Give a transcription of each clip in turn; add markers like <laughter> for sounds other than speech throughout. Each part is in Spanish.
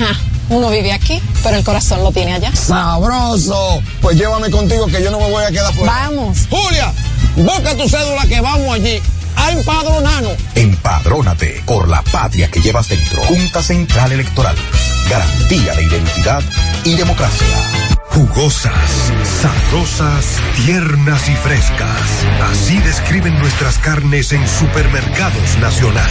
Ajá, uno vive aquí, pero el corazón lo tiene allá. Sabroso. Pues llévame contigo que yo no me voy a quedar fuera. Vamos. Julia, busca tu cédula que vamos allí. A empadronarnos. Empadrónate por la patria que llevas dentro. Junta Central Electoral. Garantía de identidad y democracia. Jugosas, sabrosas, tiernas y frescas. Así describen nuestras carnes en Supermercados Nacional.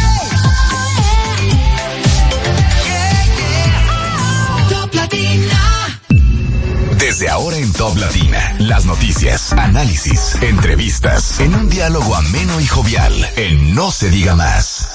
Desde ahora en Top Latina, las noticias, análisis, entrevistas, en un diálogo ameno y jovial, en No se diga más.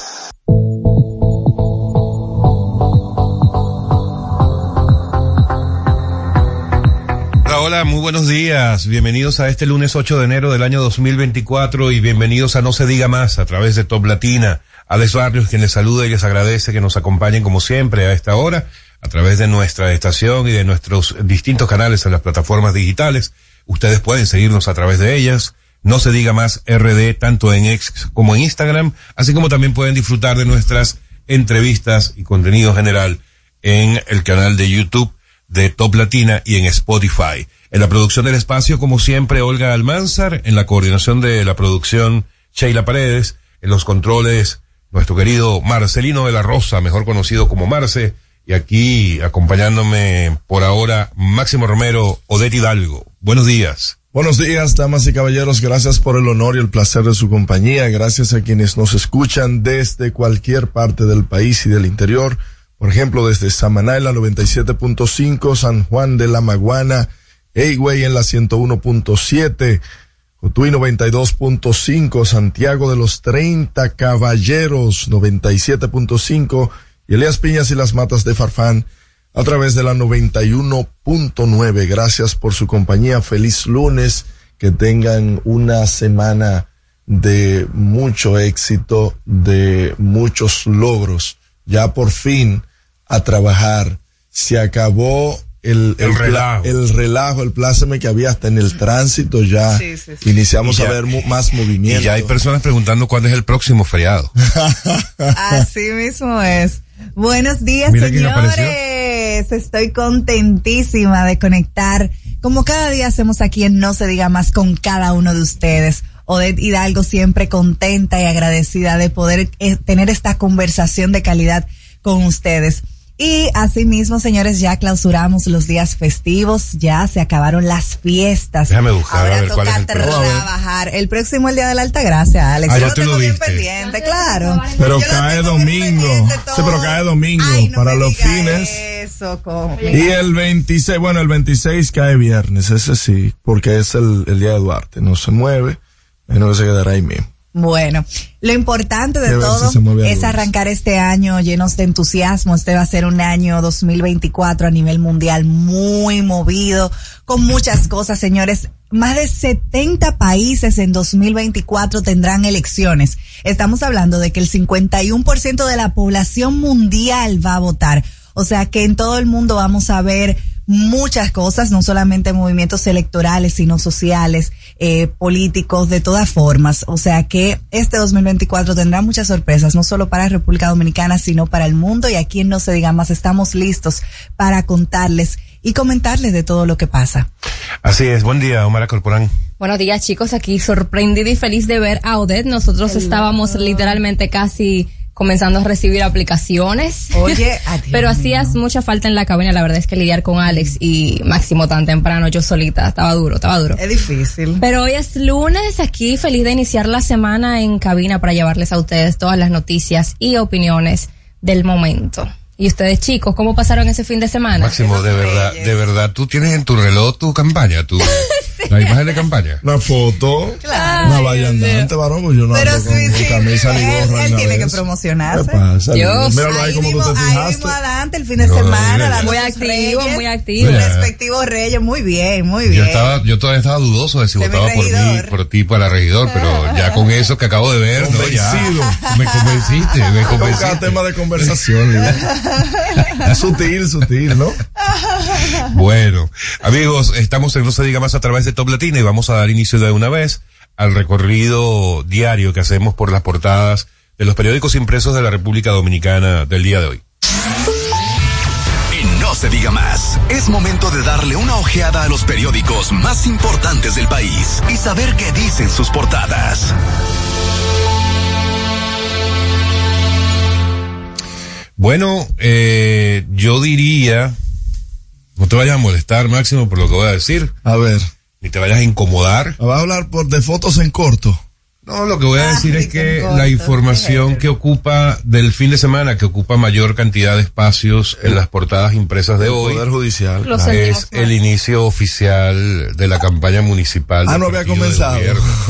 Hola, muy buenos días. Bienvenidos a este lunes 8 de enero del año 2024 y bienvenidos a No se diga más a través de Top Latina. Alex Barrios, quien les saluda y les agradece que nos acompañen como siempre a esta hora a través de nuestra estación y de nuestros distintos canales en las plataformas digitales. Ustedes pueden seguirnos a través de ellas. No se diga más RD tanto en X como en Instagram, así como también pueden disfrutar de nuestras entrevistas y contenido general en el canal de YouTube de Top Latina y en Spotify. En la producción del espacio, como siempre, Olga Almanzar, en la coordinación de la producción, Sheila Paredes, en los controles, nuestro querido Marcelino de la Rosa, mejor conocido como Marce, y aquí acompañándome por ahora Máximo Romero, Odette Hidalgo. Buenos días. Buenos días, damas y caballeros. Gracias por el honor y el placer de su compañía. Gracias a quienes nos escuchan desde cualquier parte del país y del interior. Por ejemplo, desde Samaná en la 97.5, San Juan de la Maguana, Eigüey en la 101.7, Cotuí 92.5, Santiago de los 30 Caballeros 97.5 y Elías Piñas y las Matas de Farfán a través de la 91.9. Gracias por su compañía. Feliz lunes. Que tengan una semana de mucho éxito, de muchos logros. Ya por fin a trabajar. Se acabó el, el, El relajo. el relajo, el pláceme que había hasta en el tránsito ya. Sí, sí, sí. Iniciamos ya- a ver mu- más movimiento. Y ya hay personas preguntando cuándo es el próximo feriado. <laughs> Así mismo es. Buenos días, Mira señores. Estoy contentísima de conectar, como cada día hacemos aquí en No se diga más con cada uno de ustedes. Odette Hidalgo siempre contenta y agradecida de poder eh, tener esta conversación de calidad con ustedes. Y asimismo, señores, ya clausuramos los días festivos, ya se acabaron las fiestas. Déjame buscar, Ahora a ver, cuál es el próximo. trabajar. El próximo el día de la Alta Gracia, Alex. Ah, Yo ya lo tú lo tengo bien viste. pendiente, claro. Pero Yo cae domingo. Sí, pero cae domingo Ay, no para me los diga fines. Eso, Y el 26, bueno, el 26 cae viernes, ese sí, porque es el, el día de Duarte, no se mueve, menos que se quedará ahí mismo. Bueno, lo importante de todo si es arrancar este año llenos de entusiasmo. Este va a ser un año 2024 a nivel mundial muy movido, con muchas cosas, señores. Más de 70 países en 2024 tendrán elecciones. Estamos hablando de que el 51% de la población mundial va a votar. O sea que en todo el mundo vamos a ver muchas cosas, no solamente movimientos electorales, sino sociales, eh, políticos, de todas formas. O sea que este 2024 tendrá muchas sorpresas, no solo para República Dominicana, sino para el mundo. Y aquí en No Se Diga Más estamos listos para contarles y comentarles de todo lo que pasa. Así es, buen día, Omar Corporán. Buenos días chicos, aquí sorprendida y feliz de ver a Odette. Nosotros estábamos literalmente casi comenzando a recibir aplicaciones. Oye, <laughs> adiós pero hacías mucha falta en la cabina, la verdad es que lidiar con Alex y Máximo tan temprano, yo solita, estaba duro, estaba duro. Es difícil. Pero hoy es lunes, aquí feliz de iniciar la semana en cabina para llevarles a ustedes todas las noticias y opiniones del momento. Y ustedes chicos, ¿cómo pasaron ese fin de semana? Máximo, de verdad, de verdad, tú tienes en tu reloj tu campaña, tu, <laughs> la imagen de campaña. Una foto, Claro. una valla andante, varón, pues yo no Pero ando sí, con sí, camisa ni él, gorra. él una tiene que vez. promocionarse. ¿Qué pasa? Dios. Míralo ahí Ahí como tú te ahí fijaste. mismo adelante, el fin de No, semana, Muy activo, reyes, muy activo. Respectivos reyes, muy bien, muy bien. Yo estaba, yo todavía estaba dudoso de si votaba por mí, por ti, para regidor, pero ya <laughs> con eso que acabo de ver, no, ya. Me convenciste, me convenciste. tema de conversación. <laughs> <laughs> Sutil, sutil, ¿no? Bueno, amigos, estamos en No se diga más a través de Top Latina y vamos a dar inicio de una vez al recorrido diario que hacemos por las portadas de los periódicos impresos de la República Dominicana del día de hoy. En No se diga más, es momento de darle una ojeada a los periódicos más importantes del país y saber qué dicen sus portadas. Bueno, eh, yo diría, no te vayas a molestar, Máximo, por lo que voy a decir, A ver, ni te vayas a incomodar. va a hablar por de fotos en corto. No, lo que voy a Ah, decir es que corto, la información que ocupa del fin de semana, que ocupa mayor cantidad de espacios en las portadas impresas de El hoy, Poder Judicial. Lo claro. sentimos es el inicio oficial de la campaña municipal. Ah, no había comenzado. <laughs>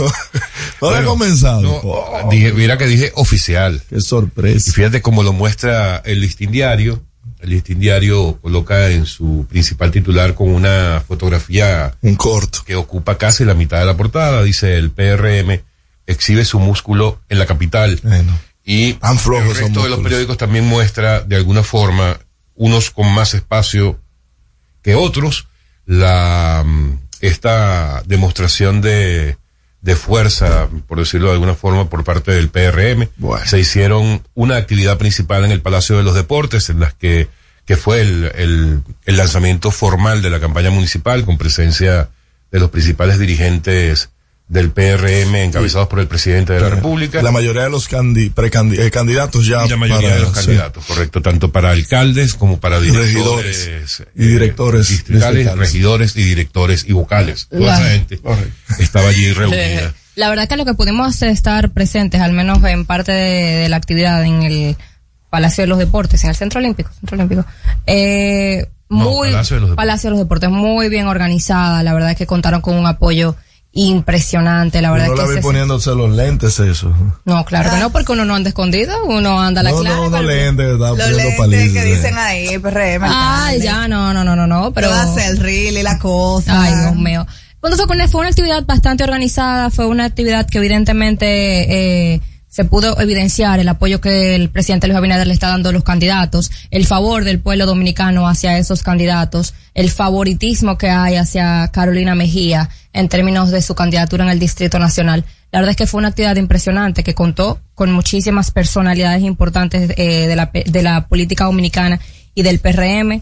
no había Bueno, comenzado. No, Oh, dije, mira que dije oficial. qué Y sorpresa. fíjate cómo lo muestra el listín diario. El listín diario coloca en su principal titular con una fotografía En corto. que ocupa casi la mitad de la portada. Dice el PRM exhibe su músculo en la capital. Bueno. Y el resto de los periódicos también muestra de alguna forma, unos con más espacio que otros, la mm, esta demostración de, de fuerza, por decirlo de alguna forma, por parte del PRM. Bueno. Se hicieron una actividad principal en el Palacio de los Deportes, en las que, que fue el, el, el lanzamiento formal de la campaña municipal, con presencia de los principales dirigentes del PRM encabezados por el presidente de la República. La mayoría de los candi- precandi- eh, candidatos ya. Y la mayoría para- de los sí. candidatos, correcto, tanto para alcaldes como para directores, Regidores. eh, Y directores distritales, distritales. regidores y directores y vocales. Toda esa gente Correcto. estaba allí <laughs> reunida. La verdad que lo que pudimos estar presentes, al menos en parte de, de la actividad en el Palacio de los Deportes, en el Centro Olímpico, Centro Olímpico, eh, No, muy Palacio de los Deportes. Palacio de los Deportes, muy bien organizada, la verdad es que contaron con un apoyo impresionante, la verdad Uno que la ve se- poniéndose los lentes, eso. no, claro que no, porque uno no anda escondido, uno anda a la no, clara. no, no lentes, está Los poniendo lentes palizas. que dicen ahí, PRM. Ay, alcalde. ya, no, no, no, no, no, pero ser el reel y la cosa. Ay, Dios mío. Cuando fue, con- fue una actividad bastante organizada, fue una actividad que evidentemente eh, se pudo evidenciar el apoyo que el presidente Luis Abinader le está dando a los candidatos, el favor del pueblo dominicano hacia esos candidatos, el favoritismo que hay hacia Carolina Mejía en términos de su candidatura en el Distrito Nacional. La verdad es que fue una actividad impresionante que contó con muchísimas personalidades importantes eh, de, la, de la política dominicana y del PRM.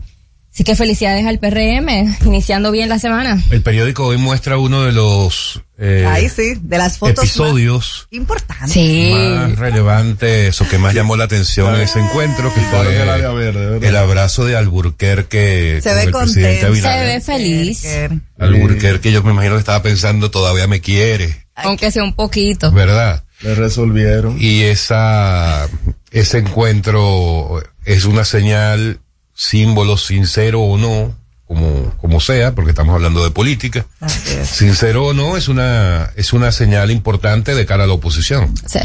Así que felicidades al PRM, iniciando bien la semana. El periódico hoy muestra uno de los eh, Ahí sí, de las fotos episodios más importantes. Sí. más relevantes o que más llamó la atención en ese encuentro, que fue el abrazo de Alburquerque Se con ve el presidente contento. Se Abinader. ve feliz, Que- Alburquerque yo me imagino que estaba pensando todavía me quiere, aunque sea un poquito. ¿verdad? Le resolvieron. Y esa, ese encuentro es una señal, símbolo sincero o no, como, como sea, porque estamos hablando de política. Así es. Sincero o no, es una, es una señal importante de cara a la oposición. Sí.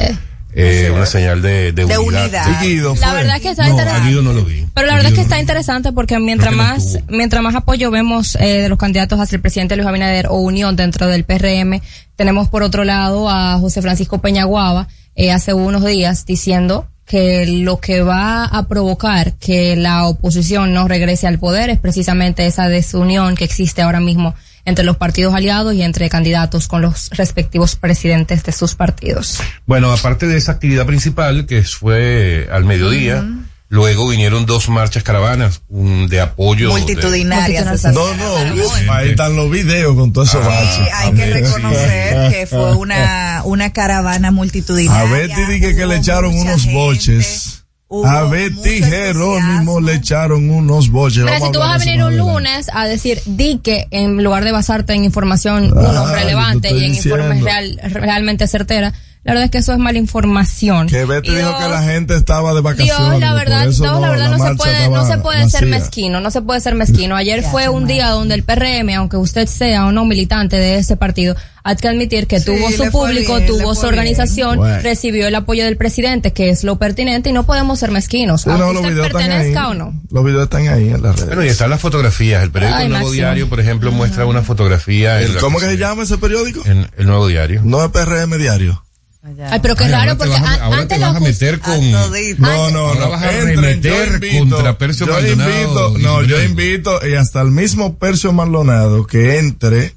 Eh, una señal de, de, De unidad. unidad. Sí, Guido, La verdad es que está No, interesante. a Guido no lo vi. Pero la verdad es que está no. interesante porque mientras más, mientras más apoyo vemos eh, de los candidatos hacia el presidente Luis Abinader o unión dentro del PRM, tenemos por otro lado a José Francisco Peñaguaba eh, hace unos días diciendo que lo que va a provocar que la oposición no regrese al poder es precisamente esa desunión que existe ahora mismo entre los partidos aliados y entre candidatos con los respectivos presidentes de sus partidos. Bueno, aparte de esa actividad principal, que fue al mediodía, Luego vinieron dos marchas caravanas, un de apoyo. de- Multitudinarias. Esas No, no, ahí están los videos con todos esos Sí, baches. hay que reconocer que fue una, una caravana multitudinaria. A Betty dije que le echaron unos gente, boches. hubo A Betty Jerónimo le echaron unos boches. Pero Vamos si tú vas a de eso venir un lunes a decir di que en lugar de basarte en información Ah, relevante te y en estoy informes diciendo. real, realmente certera, la verdad es que eso es mala información. Que Betty dijo que la gente estaba de vacaciones. Dios, la verdad, Dios, la verdad no, se puede, no se puede ser mezquino, no se puede ser mezquino. <laughs> Ayer fue un día donde el PRM, aunque usted sea o no militante de ese partido, hay que admitir que Sí, tuvo su público, bien, tuvo su organización, Bueno. recibió el apoyo del presidente, que es lo pertinente, y no podemos ser mezquinos, Sí, aunque no, los usted videos están ahí. pertenezca o no. Los videos están ahí en las redes. Bueno, y están las fotografías. El periódico Ay, El Nuevo. Diario, por ejemplo, muestra una fotografía. El- ¿Cómo que se llama ese periódico? En El Nuevo Diario. No es PRM Diario. Ay, pero qué Ay, raro, ahora te porque vas a- an- ahora antes te vas a meter con... A todito. No, no, Ahora no. vas a invito, contra Percio yo Maldonado, invito, no, yo invito y hasta el mismo Percio Maldonado que entre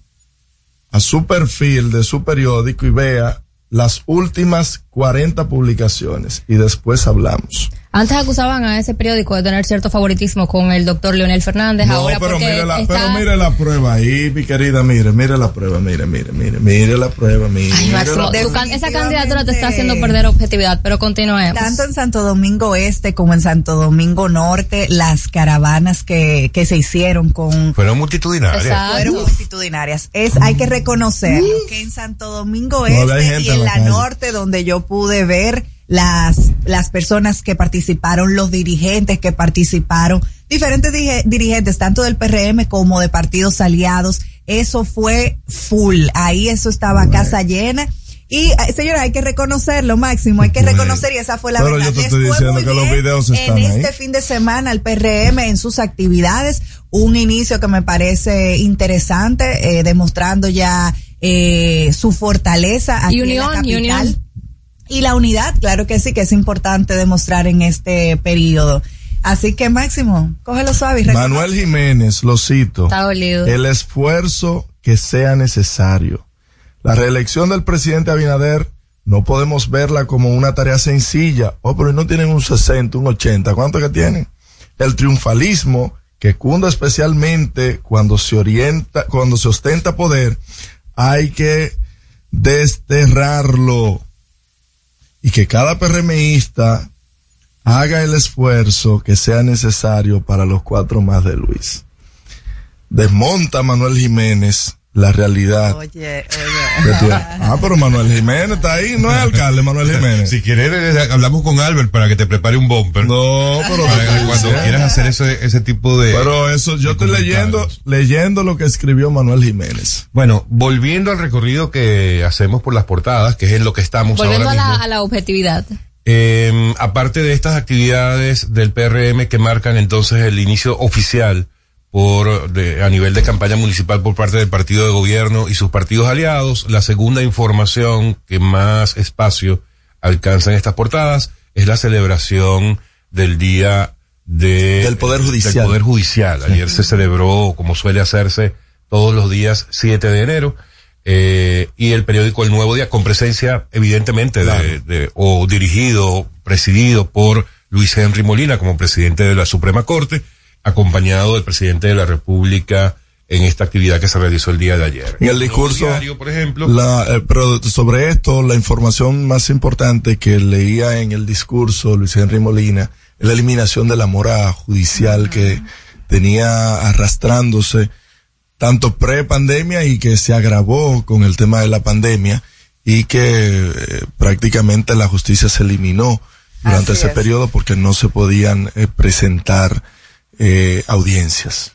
a su perfil de su periódico y vea las últimas 40 publicaciones y después hablamos. Antes acusaban a ese periódico de tener cierto favoritismo con el doctor Leonel Fernández. No, ahora pero porque mire, la, está... pero mire la prueba ahí, mi querida, mire, mire la prueba, mire, mire, mire, mire la prueba, mire. Ay, mire la- tu can- esa candidatura te está haciendo perder objetividad, pero continuemos. Tanto en Santo Domingo Este como en Santo Domingo Norte, las caravanas que, que se hicieron con Fueron multitudinarias. Exacto. fueron multitudinarias. Es, hay que reconocer que en Santo Domingo Este y en la. Norte, donde yo pude ver las, las personas que participaron, los dirigentes que participaron, diferentes dirigentes, tanto del PRM como de partidos aliados. Eso fue full. Ahí eso estaba casa llena. Y, eh, señora, hay que reconocerlo, Máximo, hay que reconocer, y esa fue la Pero verdad. yo te Les estoy fue diciendo muy que los videos En ahí. este fin de semana, el PRM en sus actividades, un inicio que me parece interesante, eh, demostrando ya eh, su fortaleza aquí en la capital. unión. Y la unidad, claro que sí, que es importante demostrar en este periodo. Así que Máximo, cógelo suave y. Manuel Jiménez, lo cito. Está dolido. El esfuerzo que sea necesario. La reelección del presidente Abinader no podemos verla como una tarea sencilla. Oh, pero no tienen un 60, un 80. ¿Cuánto que tienen? El triunfalismo que cunda especialmente cuando se orienta, cuando se ostenta poder, hay que desterrarlo. Y que cada PRMista haga el esfuerzo que sea necesario para los cuatro más de Luis. Desmonta Manuel Jiménez la realidad. Oye, oye. ah, pero Manuel Jiménez está ahí, no es alcalde Manuel Jiménez. Si quieres, eh, hablamos con Albert para que te prepare un bumper. No, pero Para cuando quieras hacer ese, ese tipo de... Pero eso, yo estoy leyendo, leyendo lo que escribió Manuel Jiménez. Bueno, volviendo al recorrido que hacemos por las portadas, que es en lo que estamos Volviendo a ahora mismo. la, a la objetividad. Eh, aparte de estas actividades del PRM que marcan entonces el inicio oficial por de- a nivel de campaña municipal por parte del partido de gobierno y sus partidos aliados, la segunda información que más espacio alcanza en estas portadas es la celebración del día de Del Poder Judicial. del Poder Judicial. Ayer se celebró, como suele hacerse todos los días, 7 de enero. eh, y el periódico El Nuevo Día, con presencia evidentemente de- de, o dirigido, presidido por Luis Henry Molina como presidente de la Suprema Corte, acompañado del presidente de la República en esta actividad que se realizó el día de ayer. En el discurso, Diario, por ejemplo, La, eh, pero sobre esto, la información más importante que leía en el discurso Luis Henry Molina es la eliminación de la mora judicial que tenía arrastrándose tanto pre-pandemia y que se agravó con el tema de la pandemia y que eh, prácticamente la justicia se eliminó durante Así ese es. periodo porque no se podían eh, presentar eh, audiencias.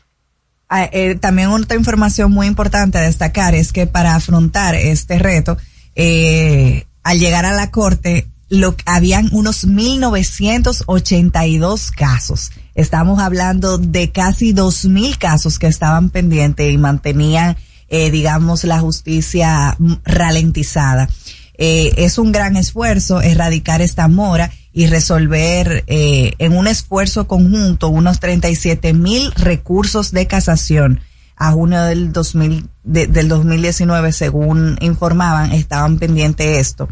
Ah, eh, también otra información muy importante a destacar es que para afrontar este reto, eh, al llegar a la corte, lo, habían unos 1982 casos. Estamos hablando de casi 2000 casos que estaban pendientes y mantenían, eh, digamos, la justicia mm, ralentizada. Eh, es un gran esfuerzo erradicar esta mora y resolver eh, en un esfuerzo conjunto unos 37 mil recursos de casación a junio del 2000 de- del 2019 según informaban estaban pendientes esto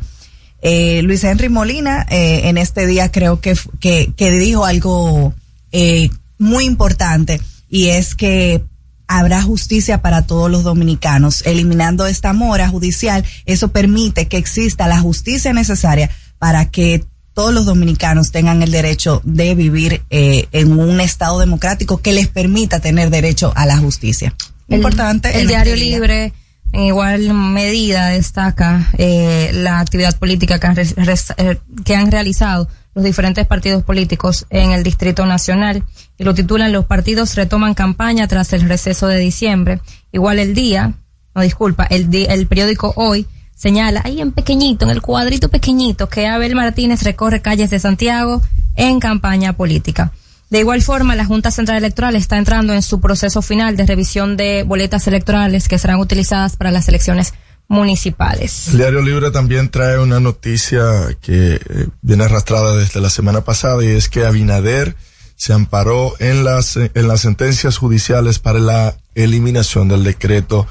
Eh, Luis Henry Molina eh, en este día creo que, que, que dijo algo eh, muy importante y es que habrá justicia para todos los dominicanos. Eliminando esta mora judicial, eso permite que exista la justicia necesaria para que todos los dominicanos tengan el derecho de vivir eh, en un estado democrático que les permita tener derecho a la justicia. Importante. El diario libre en igual medida destaca eh, la actividad política que han, eh, que han realizado los diferentes partidos políticos en el Distrito Nacional y lo titulan Los partidos retoman campaña tras el receso de diciembre. Igual el día, no disculpa, el, el periódico Hoy señala ahí en pequeñito, en el cuadrito pequeñito, que Abel Martínez recorre calles de Santiago en campaña política. De igual forma, la Junta Central Electoral está entrando en su proceso final de revisión de boletas electorales que serán utilizadas para las elecciones municipales. El Diario Libre también trae una noticia que eh, viene arrastrada desde la semana pasada y es que Abinader se amparó en las, en las sentencias judiciales para la eliminación del decreto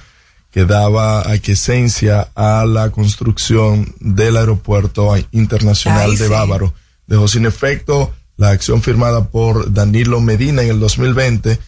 que daba aquiescencia a la construcción del aeropuerto internacional de Bávaro. Dejó sin efecto la acción firmada por Danilo Medina en el 2020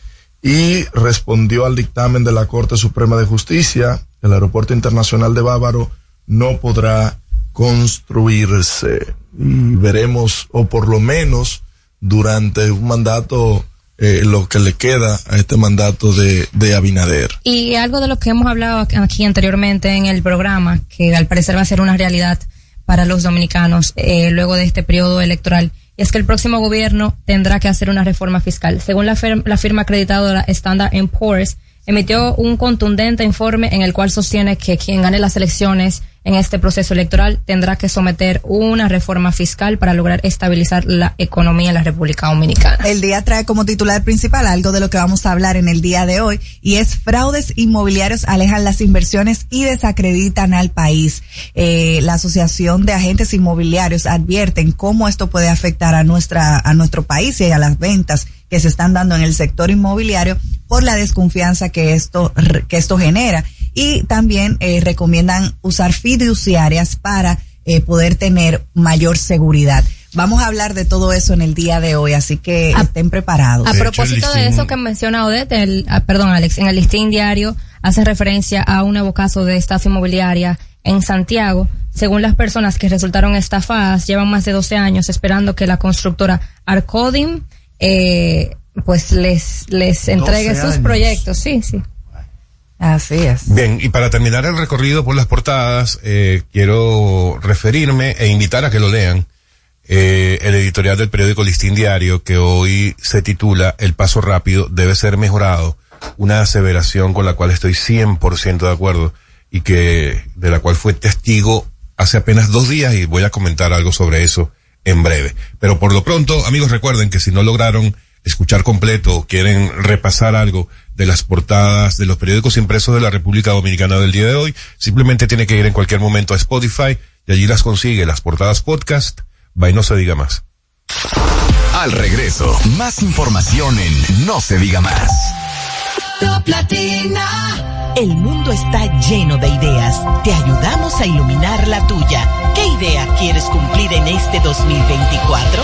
y respondió al dictamen de la Corte Suprema de Justicia. El aeropuerto internacional de Bávaro no podrá construirse y veremos, o por lo menos durante un mandato eh, lo que le queda a este mandato de, de Abinader. Y algo de lo que hemos hablado aquí anteriormente en el programa, que al parecer va a ser una realidad para los dominicanos eh, luego de este periodo electoral, es que el próximo gobierno tendrá que hacer una reforma fiscal. Según la, la firma acreditadora Standard Poor's, emitió un contundente informe en el cual sostiene que quien gane las elecciones en este proceso electoral tendrá que someter una reforma fiscal para lograr estabilizar la economía en la República Dominicana. El día trae como titular principal algo de lo que vamos a hablar en el día de hoy y es fraudes inmobiliarios alejan las inversiones y desacreditan al país. Eh, la Asociación de Agentes Inmobiliarios advierten cómo esto puede afectar a nuestra a nuestro país y a las ventas que se están dando en el sector inmobiliario por la desconfianza que esto que esto genera y también eh, recomiendan usar fiduciarias para eh, poder tener mayor seguridad. Vamos a hablar de todo eso en el día de hoy, así que estén preparados. A propósito de eso que menciona Odette, el, ah, perdón Alex, en el listín diario hace referencia a un nuevo caso de estafa inmobiliaria en Santiago. Según las personas que resultaron estafadas, llevan más de 12 años esperando que la constructora Arcodim eh, pues les, les entregue sus proyectos. Sí, sí. Así es. Bien, y para terminar el recorrido por las portadas, eh, quiero referirme e invitar a que lo lean. Eh, el editorial del periódico Listín Diario, que hoy se titula El paso rápido debe ser mejorado. Una aseveración con la cual estoy 100% de acuerdo y que, de la cual fue testigo hace apenas dos días y voy a comentar algo sobre eso en breve. Pero por lo pronto, amigos, recuerden que si no lograron escuchar completo quieren repasar algo de las portadas de los periódicos impresos de la República Dominicana del día de hoy, simplemente tiene que ir en cualquier momento a Spotify y allí las consigue, las portadas podcast, va y no se diga más. Al regreso, más información en No se diga más. Top Latina. El mundo está lleno de ideas. Te ayudamos a iluminar la tuya. ¿Qué idea quieres cumplir en este 2024?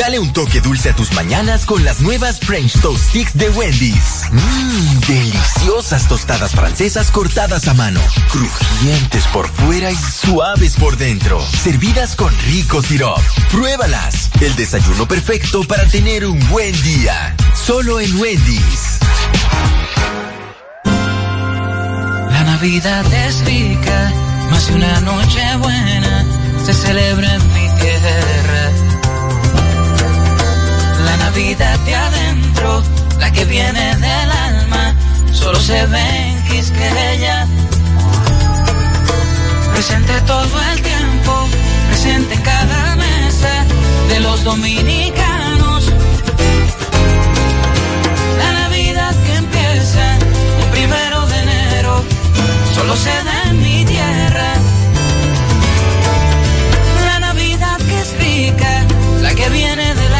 Dale un toque dulce a tus mañanas con las nuevas French Toast Sticks de Wendy's. Mmm, deliciosas tostadas francesas cortadas a mano, crujientes por fuera y suaves por dentro, servidas con rico sirop. Pruébalas. El desayuno perfecto para tener un buen día. Solo en Wendy's. La Navidad es rica, más de una noche buena se celebra en mi tierra la vida de adentro, la que viene del alma, solo se ve en Quisqueya. Presente todo el tiempo, presente en cada mesa de los dominicanos. La Navidad que empieza el primero de enero, solo se da en mi tierra. La Navidad que es rica, la que viene de la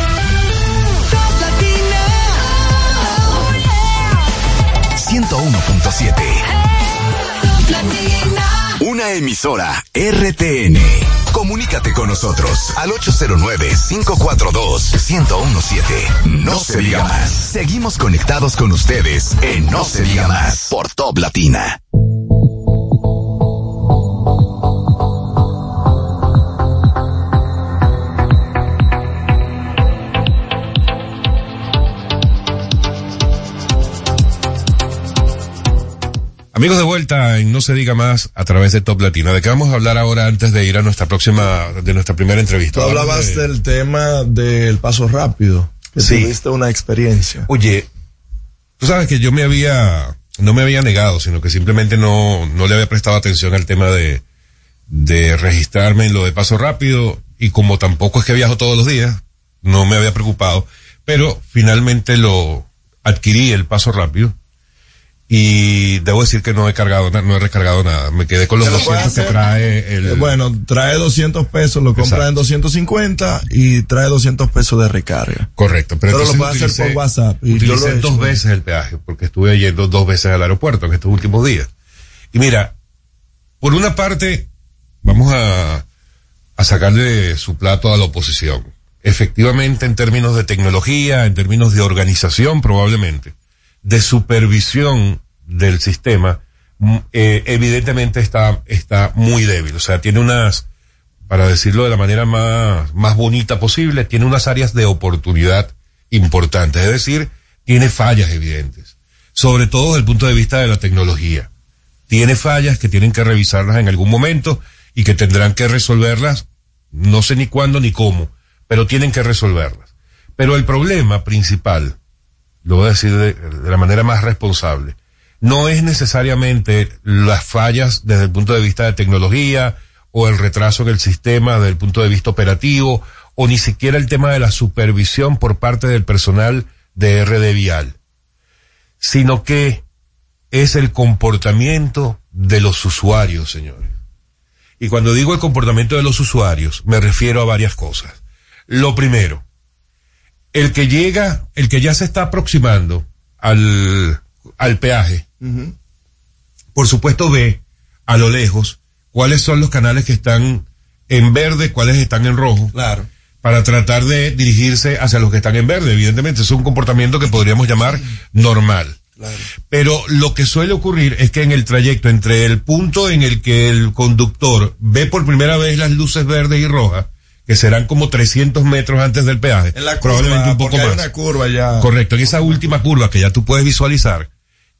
101.7. Una emisora RTN. Comunícate con nosotros al 809-542-1017. No se diga más. Seguimos conectados con ustedes en No se diga más por Top Latina. Amigos de vuelta en No se diga más a través de Top Latina. ¿De qué vamos a hablar ahora antes de ir a nuestra próxima, de nuestra primera entrevista? Tú hablabas de... del tema del paso rápido. Que Sí. tuviste una experiencia. Oye, tú sabes que yo me había, no me había negado, sino que simplemente no, no le había prestado atención al tema de, de registrarme en lo de paso rápido y como tampoco es que viajo todos los días, no me había preocupado, pero finalmente lo adquirí el paso rápido y debo decir que no he cargado, na- no he recargado nada, me quedé con los ¿Se lo puede 200 que trae el... Eh, Bueno, trae 200 pesos, lo compra Exacto. en 250 y trae 200 pesos de recarga. Correcto, pero, Pero lo puede hacer por WhatsApp, y yo lo he hecho. dos veces el peaje, porque estuve yendo dos veces al aeropuerto en estos últimos días. Y mira, por una parte, vamos a, a sacarle su plato a la oposición. Efectivamente, en términos de tecnología, en términos de organización, probablemente, de supervisión del sistema, mm, eh, evidentemente está, está muy débil. O sea, tiene unas, para decirlo de la manera más, más bonita posible, tiene unas áreas de oportunidad importantes. Es decir, tiene fallas evidentes. Sobre todo desde el punto de vista de la tecnología. Tiene fallas que tienen que revisarlas en algún momento y que tendrán que resolverlas, no sé ni cuándo ni cómo, pero tienen que resolverlas. Pero el problema principal, lo voy a decir de, la manera más responsable, no es necesariamente las fallas desde el punto de vista de tecnología o el retraso en el sistema desde el punto de vista operativo o ni siquiera el tema de la supervisión por parte del personal de RD Vial, sino que es el comportamiento de los usuarios, señores. Y cuando digo el comportamiento de los usuarios, me refiero a varias cosas. Lo primero, el que llega, el que ya se está aproximando al, al peaje, por supuesto ve a lo lejos cuáles son los canales que están en verde, cuáles están en rojo. Claro. Para tratar de dirigirse hacia los que están en verde. Evidentemente, es un comportamiento que podríamos llamar normal. Pero lo que suele ocurrir es que en el trayecto entre el punto en el que el conductor ve por primera vez las luces verdes y rojas, que serán como 300 metros antes del peaje, En la curva, probablemente un poco hay más. una curva ya. Correcto, en esa última curva que ya tú puedes visualizar,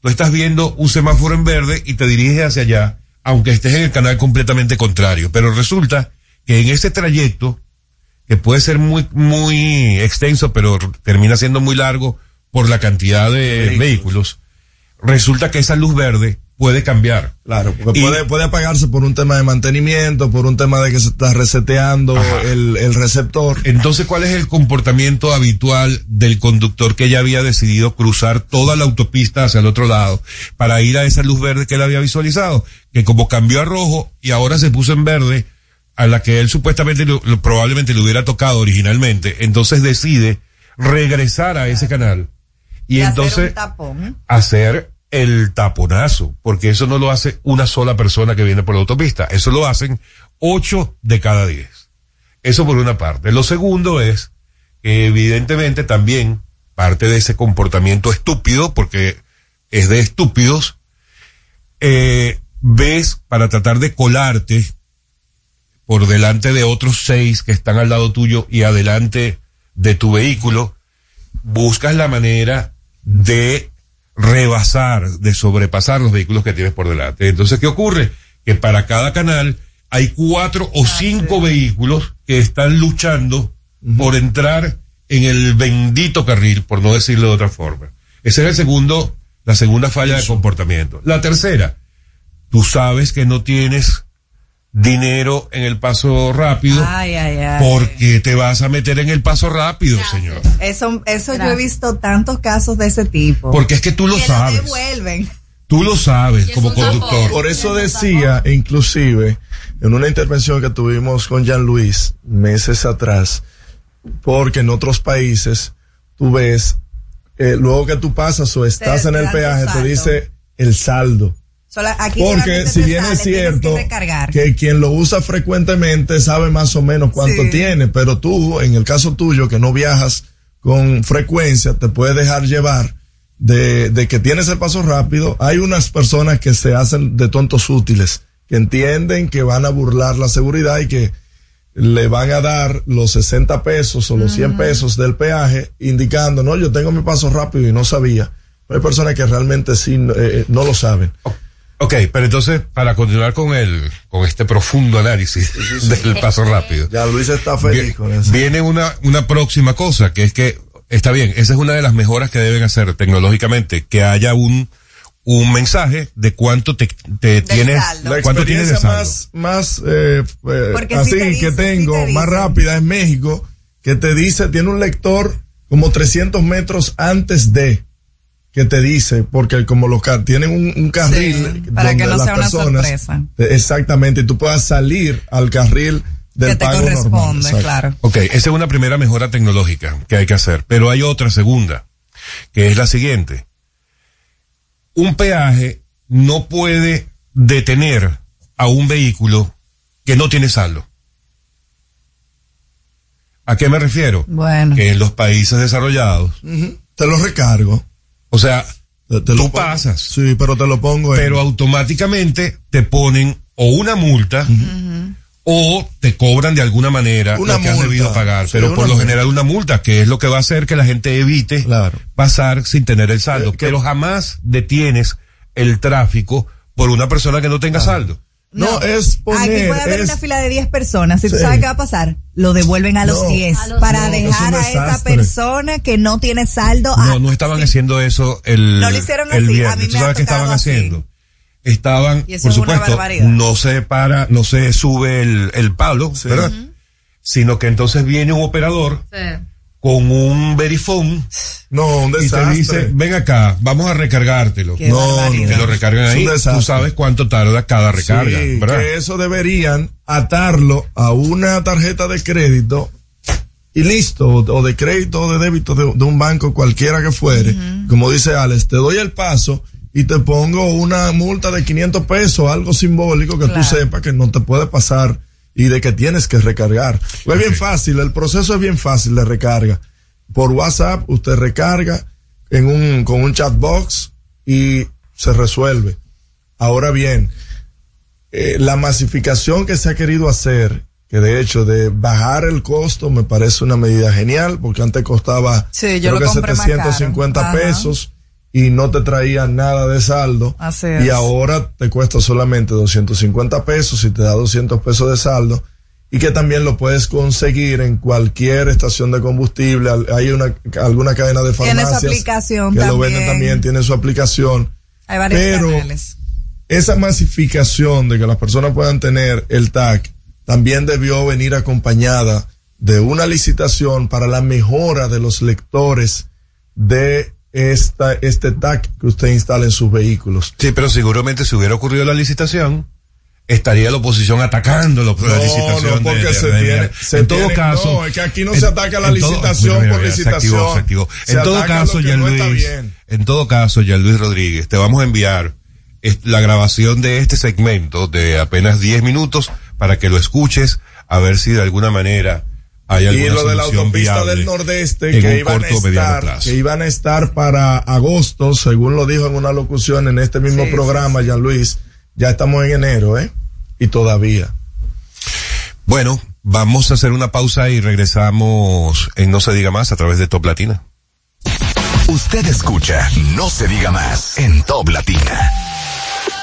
tú estás viendo un semáforo en verde y te diriges hacia allá, aunque estés en el canal completamente contrario. Pero resulta que en ese trayecto, que puede ser muy, muy extenso, pero termina siendo muy largo por la cantidad de vehículos, resulta que esa luz verde puede cambiar. Claro, porque Y- puede, puede apagarse por un tema de mantenimiento, por un tema de que se está reseteando el, el receptor. Entonces, ¿cuál es el comportamiento habitual del conductor que ya había decidido cruzar toda la autopista hacia el otro lado para ir a esa luz verde que él había visualizado? Que como cambió a rojo y ahora se puso en verde, a la que él supuestamente lo- lo- probablemente le hubiera tocado originalmente, entonces decide regresar a ese canal y, Y hacer entonces un tapón. hacer el taponazo, porque eso no lo hace una sola persona que viene por la autopista, eso lo hacen ocho de cada diez. Eso por una parte. Lo segundo es que evidentemente también parte de ese comportamiento estúpido, porque es de estúpidos, eh, ves para tratar de colarte por delante de otros seis que están al lado tuyo y adelante de tu vehículo, buscas la manera de rebasar, de sobrepasar los vehículos que tienes por delante. Entonces, ¿qué ocurre? Que para cada canal hay cuatro o cinco vehículos que están luchando por entrar en el bendito carril, por no decirlo de otra forma. Ese es el segundo, la segunda falla de comportamiento. La tercera, tú sabes que no tienes dinero en el paso rápido Ay, ay, ay. porque te vas a meter en el paso rápido, señor. Eso, eso yo he visto tantos casos de ese tipo. Porque es que tú lo que sabes. Devuelven. Tú lo sabes como conductor. Por eso decía, inclusive, en una intervención que tuvimos con Jean Luis meses atrás, porque en otros países tú ves, eh, luego que tú pasas o estás Te- en el peaje, te dice el saldo. Sola- aquí Porque si bien sale, es cierto que quien lo usa frecuentemente sabe más o menos cuánto Sí. tiene, pero tú, en el caso tuyo, que no viajas con frecuencia, te puedes dejar llevar de, de que tienes el paso rápido. Hay unas personas que se hacen de tontos útiles, que entienden que van a burlar la seguridad y que le van a dar los 60 pesos o los 100 pesos del peaje, indicando, no, yo tengo mi paso rápido y no sabía. Pero hay personas que realmente sí eh, no lo saben. Ok, pero entonces, para continuar con el, con este profundo análisis del paso rápido. Ya Luis está feliz vi- con eso. Viene una, una próxima cosa, que es que, está bien, esa es una de las mejoras que deben hacer tecnológicamente, que haya un, un mensaje de cuánto te, te tienes, saldo. La cuánto tienes de experiencia saldo. más, más eh, eh, Porque así sí te dice, que sí tengo, te más rápida en México, que te dice, tiene un lector como 300 metros antes de que te dice, porque como los car tienen un, un carril Sí, para que no las sea una sorpresa. eh, exactamente, y tú puedas salir al carril del que te pago normal. corresponde, claro. Ok, esa es una primera mejora tecnológica que hay que hacer, pero hay otra segunda, que es la siguiente. Un peaje no puede detener a un vehículo que no tiene saldo. ¿A qué me refiero? Bueno. Que en los países desarrollados. Te lo recargo. O sea, Te- te lo tú pongo. pasas, Sí, pero te lo pongo en- pero automáticamente te ponen o una multa o te cobran de alguna manera Una lo que has multa. debido pagar, Sí, pero por lo multa. general una multa, que es lo que va a hacer que la gente evite Claro. pasar sin tener el saldo, Eh, que- pero jamás detienes el tráfico por una persona que no tenga saldo. No, es poner. Aquí puede haber es- una fila de 10 personas. Si tú Sí. sabes qué va a pasar, lo devuelven a los No. 10 A los para dejar es a esa persona que no tiene saldo. No, a- no estaban sí. haciendo eso el, No lo hicieron el así, a viernes. mí ¿Tú me sabes qué estaban así. haciendo? Estaban, Y eso por es supuesto, no se para, no se sube el, el palo, ¿verdad? Sino que entonces viene un operador con un verifone No, un y te desastre. dice, ven acá, vamos a recargártelo. Qué No, barbaridad. Te lo recargan Es un ahí. desastre. Tú sabes cuánto tarda cada recarga, Sí, ¿verdad? que eso deberían atarlo a una tarjeta de crédito y listo, o de crédito o de débito de, de un banco cualquiera que fuere. Como dice Alex, te doy el paso y te pongo una multa de 500 pesos, algo simbólico que Claro. tú sepas que no te puede pasar y de que tienes que recargar. Pues Es bien fácil, el proceso es bien fácil de recarga. Por WhatsApp usted recarga en un, con un chat box y se resuelve. Ahora bien, eh, la masificación que se ha querido hacer, que de hecho de bajar el costo me parece una medida genial, porque antes costaba Sí, yo creo lo que compré más caro. 750 Ajá. pesos y no te traía nada de saldo. Así Y es. ahora te cuesta solamente 250 pesos y te da 200 pesos de saldo. Y que también lo puedes conseguir en cualquier estación de combustible. Hay una, alguna cadena de Tiene su farmacias aplicación que lo venden también. también, tiene su aplicación. Hay varios Pero- canales. Esa masificación de que las personas puedan tener el TAC también debió venir acompañada de una licitación para la mejora de los lectores de esta, este TAC que usted instala en sus vehículos. Sí, pero seguramente si hubiera ocurrido la licitación, estaría la oposición atacándolo por la licitación. No, porque de, de, se de, tiene, se en todo tiene, caso. No, es que aquí no en, se ataca la licitación todo, mira, mira, por licitación. Se activó, se activó. Se en todo caso, ya no Luis, en todo caso, ya Luis Rodríguez, te vamos a enviar la grabación de este segmento de apenas 10 minutos para que lo escuches a ver si de alguna manera y lo de la autopista del nordeste que iban, corto, estar, que iban a estar para agosto, según lo dijo en una locución en este mismo sí, programa, sí, sí. Jean Luis, ya estamos en enero, ¿eh? Y todavía. Bueno, vamos a hacer una pausa y regresamos en No se diga más a través de Top Latina. Usted escucha No se diga más en Top Latina.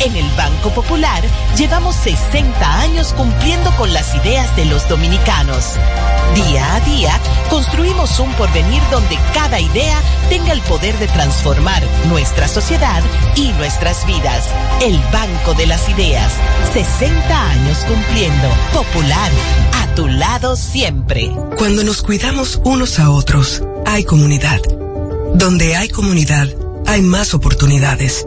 En el Banco Popular llevamos 60 años cumpliendo con las ideas de los dominicanos. Día a día construimos un porvenir donde cada idea tenga el poder de transformar nuestra sociedad y nuestras vidas. El Banco de las Ideas. 60 años cumpliendo. Popular. A tu lado siempre. Cuando nos cuidamos unos a otros, hay comunidad. Donde hay comunidad, hay más oportunidades.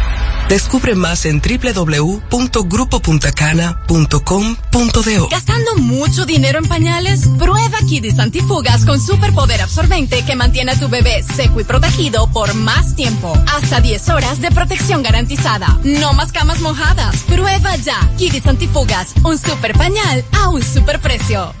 Descubre más en www.grupopuntacana.com.do. ¿Gastando mucho dinero en pañales? Prueba Kidis Antifugas con superpoder absorbente que mantiene a tu bebé seco y protegido por más tiempo. Hasta 10 horas de protección garantizada. No más camas mojadas. Prueba ya. Kidis Antifugas, un super pañal a un super precio.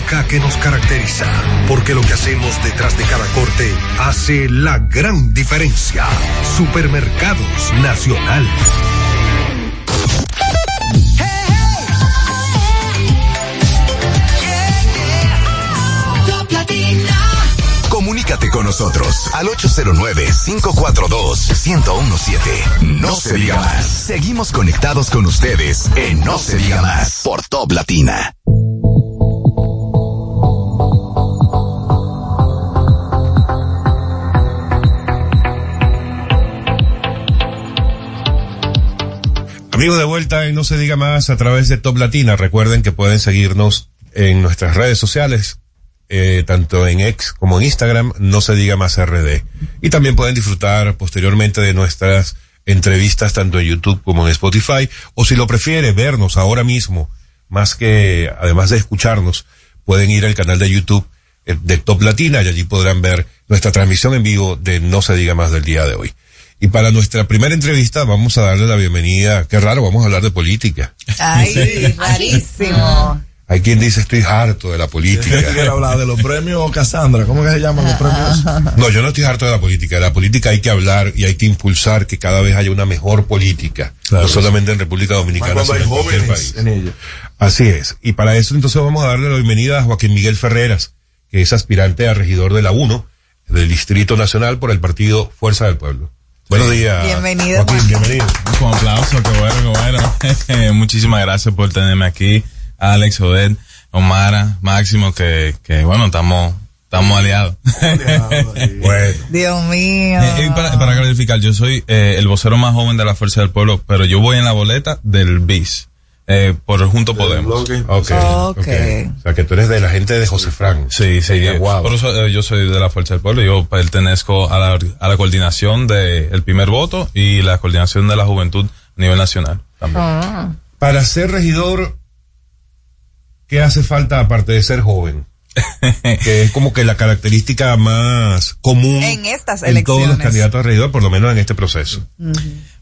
que nos caracteriza, porque lo que hacemos detrás de cada corte hace la gran diferencia. Supermercados Nacional. Comunícate con nosotros al 809-542-1017. No se diga más. Seguimos conectados con ustedes en No se diga más por Top Latina. Amigos de vuelta en No se diga más a través de Top Latina. Recuerden que pueden seguirnos en nuestras redes sociales, eh, tanto en X como en Instagram, No se diga más RD. Y también pueden disfrutar posteriormente de nuestras entrevistas tanto en YouTube como en Spotify. O si lo prefiere, vernos ahora mismo, más que además de escucharnos, pueden ir al canal de YouTube eh, de Top Latina y allí podrán ver nuestra transmisión en vivo de No se diga más del día de hoy. Y para nuestra primera entrevista vamos a darle la bienvenida. Qué raro, vamos a hablar de política. Ay, rarísimo. Hay quien dice estoy harto de la política. Yo quiero hablar de los premios Casandra. ¿Cómo que se llaman los premios? No, yo no estoy harto de la política. De la política hay que hablar y hay que impulsar que cada vez haya una mejor política. Claro, no solamente en República Dominicana, sino en cualquier país. En. Así es. Y para eso entonces vamos a darle la bienvenida a Joaquín Miguel Ferreras, que es aspirante a regidor de la UNO, del Distrito Nacional por el partido Fuerza del Pueblo. Buenos días. Bienvenido. Joaquín, bienvenido. Un aplauso, qué bueno, qué bueno. <laughs> Muchísimas gracias por tenerme aquí. Alex, Odette, Omara, Máximo, que, que bueno, estamos, estamos aliados. <laughs> bueno. Dios mío. Eh, para, para, clarificar, yo soy eh, el vocero más joven de la Fuerza del Pueblo, pero yo voy en la boleta del BIS. Eh, por Junto Podemos. Okay. Okay. okay. O sea, que tú eres de la gente de José Frank. Sí, sí. Yo, wow. Por eso eh, yo soy de la Fuerza del Pueblo. Yo pertenezco a la, a la coordinación del de primer voto y la coordinación de la juventud a nivel nacional también. Ah. Para ser regidor, ¿qué hace falta aparte de ser joven? <laughs> que es como que la característica más común en estas en todos los candidatos a regidor, por lo menos en este proceso.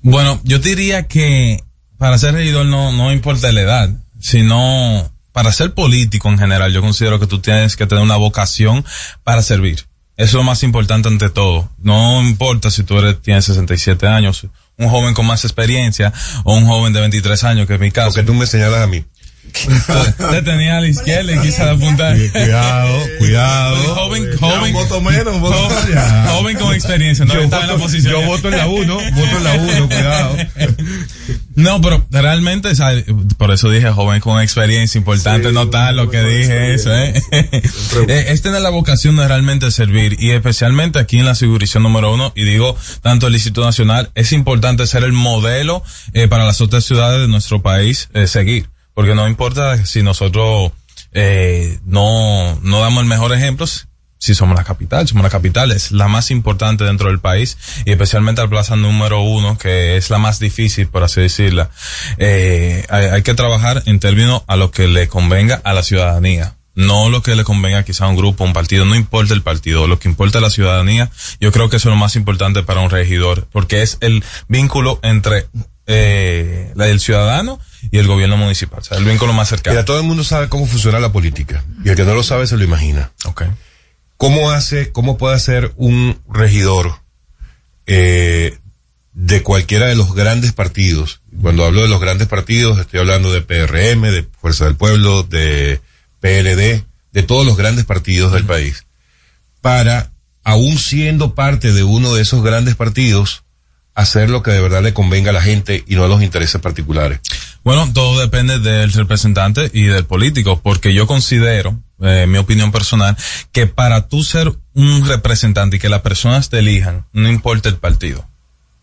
Bueno, yo diría que para ser regidor no, no importa la edad, sino para ser político en general, yo considero que tú tienes que tener una vocación para servir. Eso es lo más importante ante todo. No importa si tú eres, tienes 67 años, un joven con más experiencia o un joven de 23 años, que es mi caso. Que tú me señalas a mí. Te tenía a la izquierda y quise apuntar. Cuidado, cuidado. Joven, joven. voto menos, voto con experiencia, no Yo estaba en la voto- posición. yo voto en la uno, voto en la uno, <laughs> cuidado. No, pero realmente, ¿sabes? por eso dije joven con experiencia, importante notar lo que dije eso, ¿eh? Eh, <laughs> es tener la vocación de realmente servir y especialmente aquí en la seguridad número uno, y digo tanto el Instituto Nacional, es importante ser el modelo eh, para las otras ciudades de nuestro país eh, seguir, porque no importa si nosotros eh, no, no damos el mejor ejemplo, si somos la capital, somos la capital, es la más importante dentro del país y especialmente la plaza número uno, que es la más difícil, por así decirla. Eh, hay, que trabajar en términos a lo que le convenga a la ciudadanía. No lo que le convenga quizá a un grupo, a un partido, no importa el partido, lo que importa es la ciudadanía. Yo creo que eso es lo más importante para un regidor, porque es el vínculo entre eh, del ciudadano y el gobierno municipal, o sea, el vínculo más cercano. Mira, todo el mundo sabe cómo funciona la política. Y el que no lo sabe se lo imagina. Ok. ¿Cómo hace, cómo puede hacer un regidor eh, de cualquiera de los grandes partidos? Cuando hablo de los grandes partidos, estoy hablando de PRM, de Fuerza del Pueblo, de PLD, de todos los grandes partidos del país. Para, aún siendo parte de uno de esos grandes partidos, hacer lo que de verdad le convenga a la gente y no a los intereses particulares. Bueno, todo depende del representante y del político, porque yo considero, eh, mi opinión personal, que para tú ser un representante y que las personas te elijan, no importa el partido.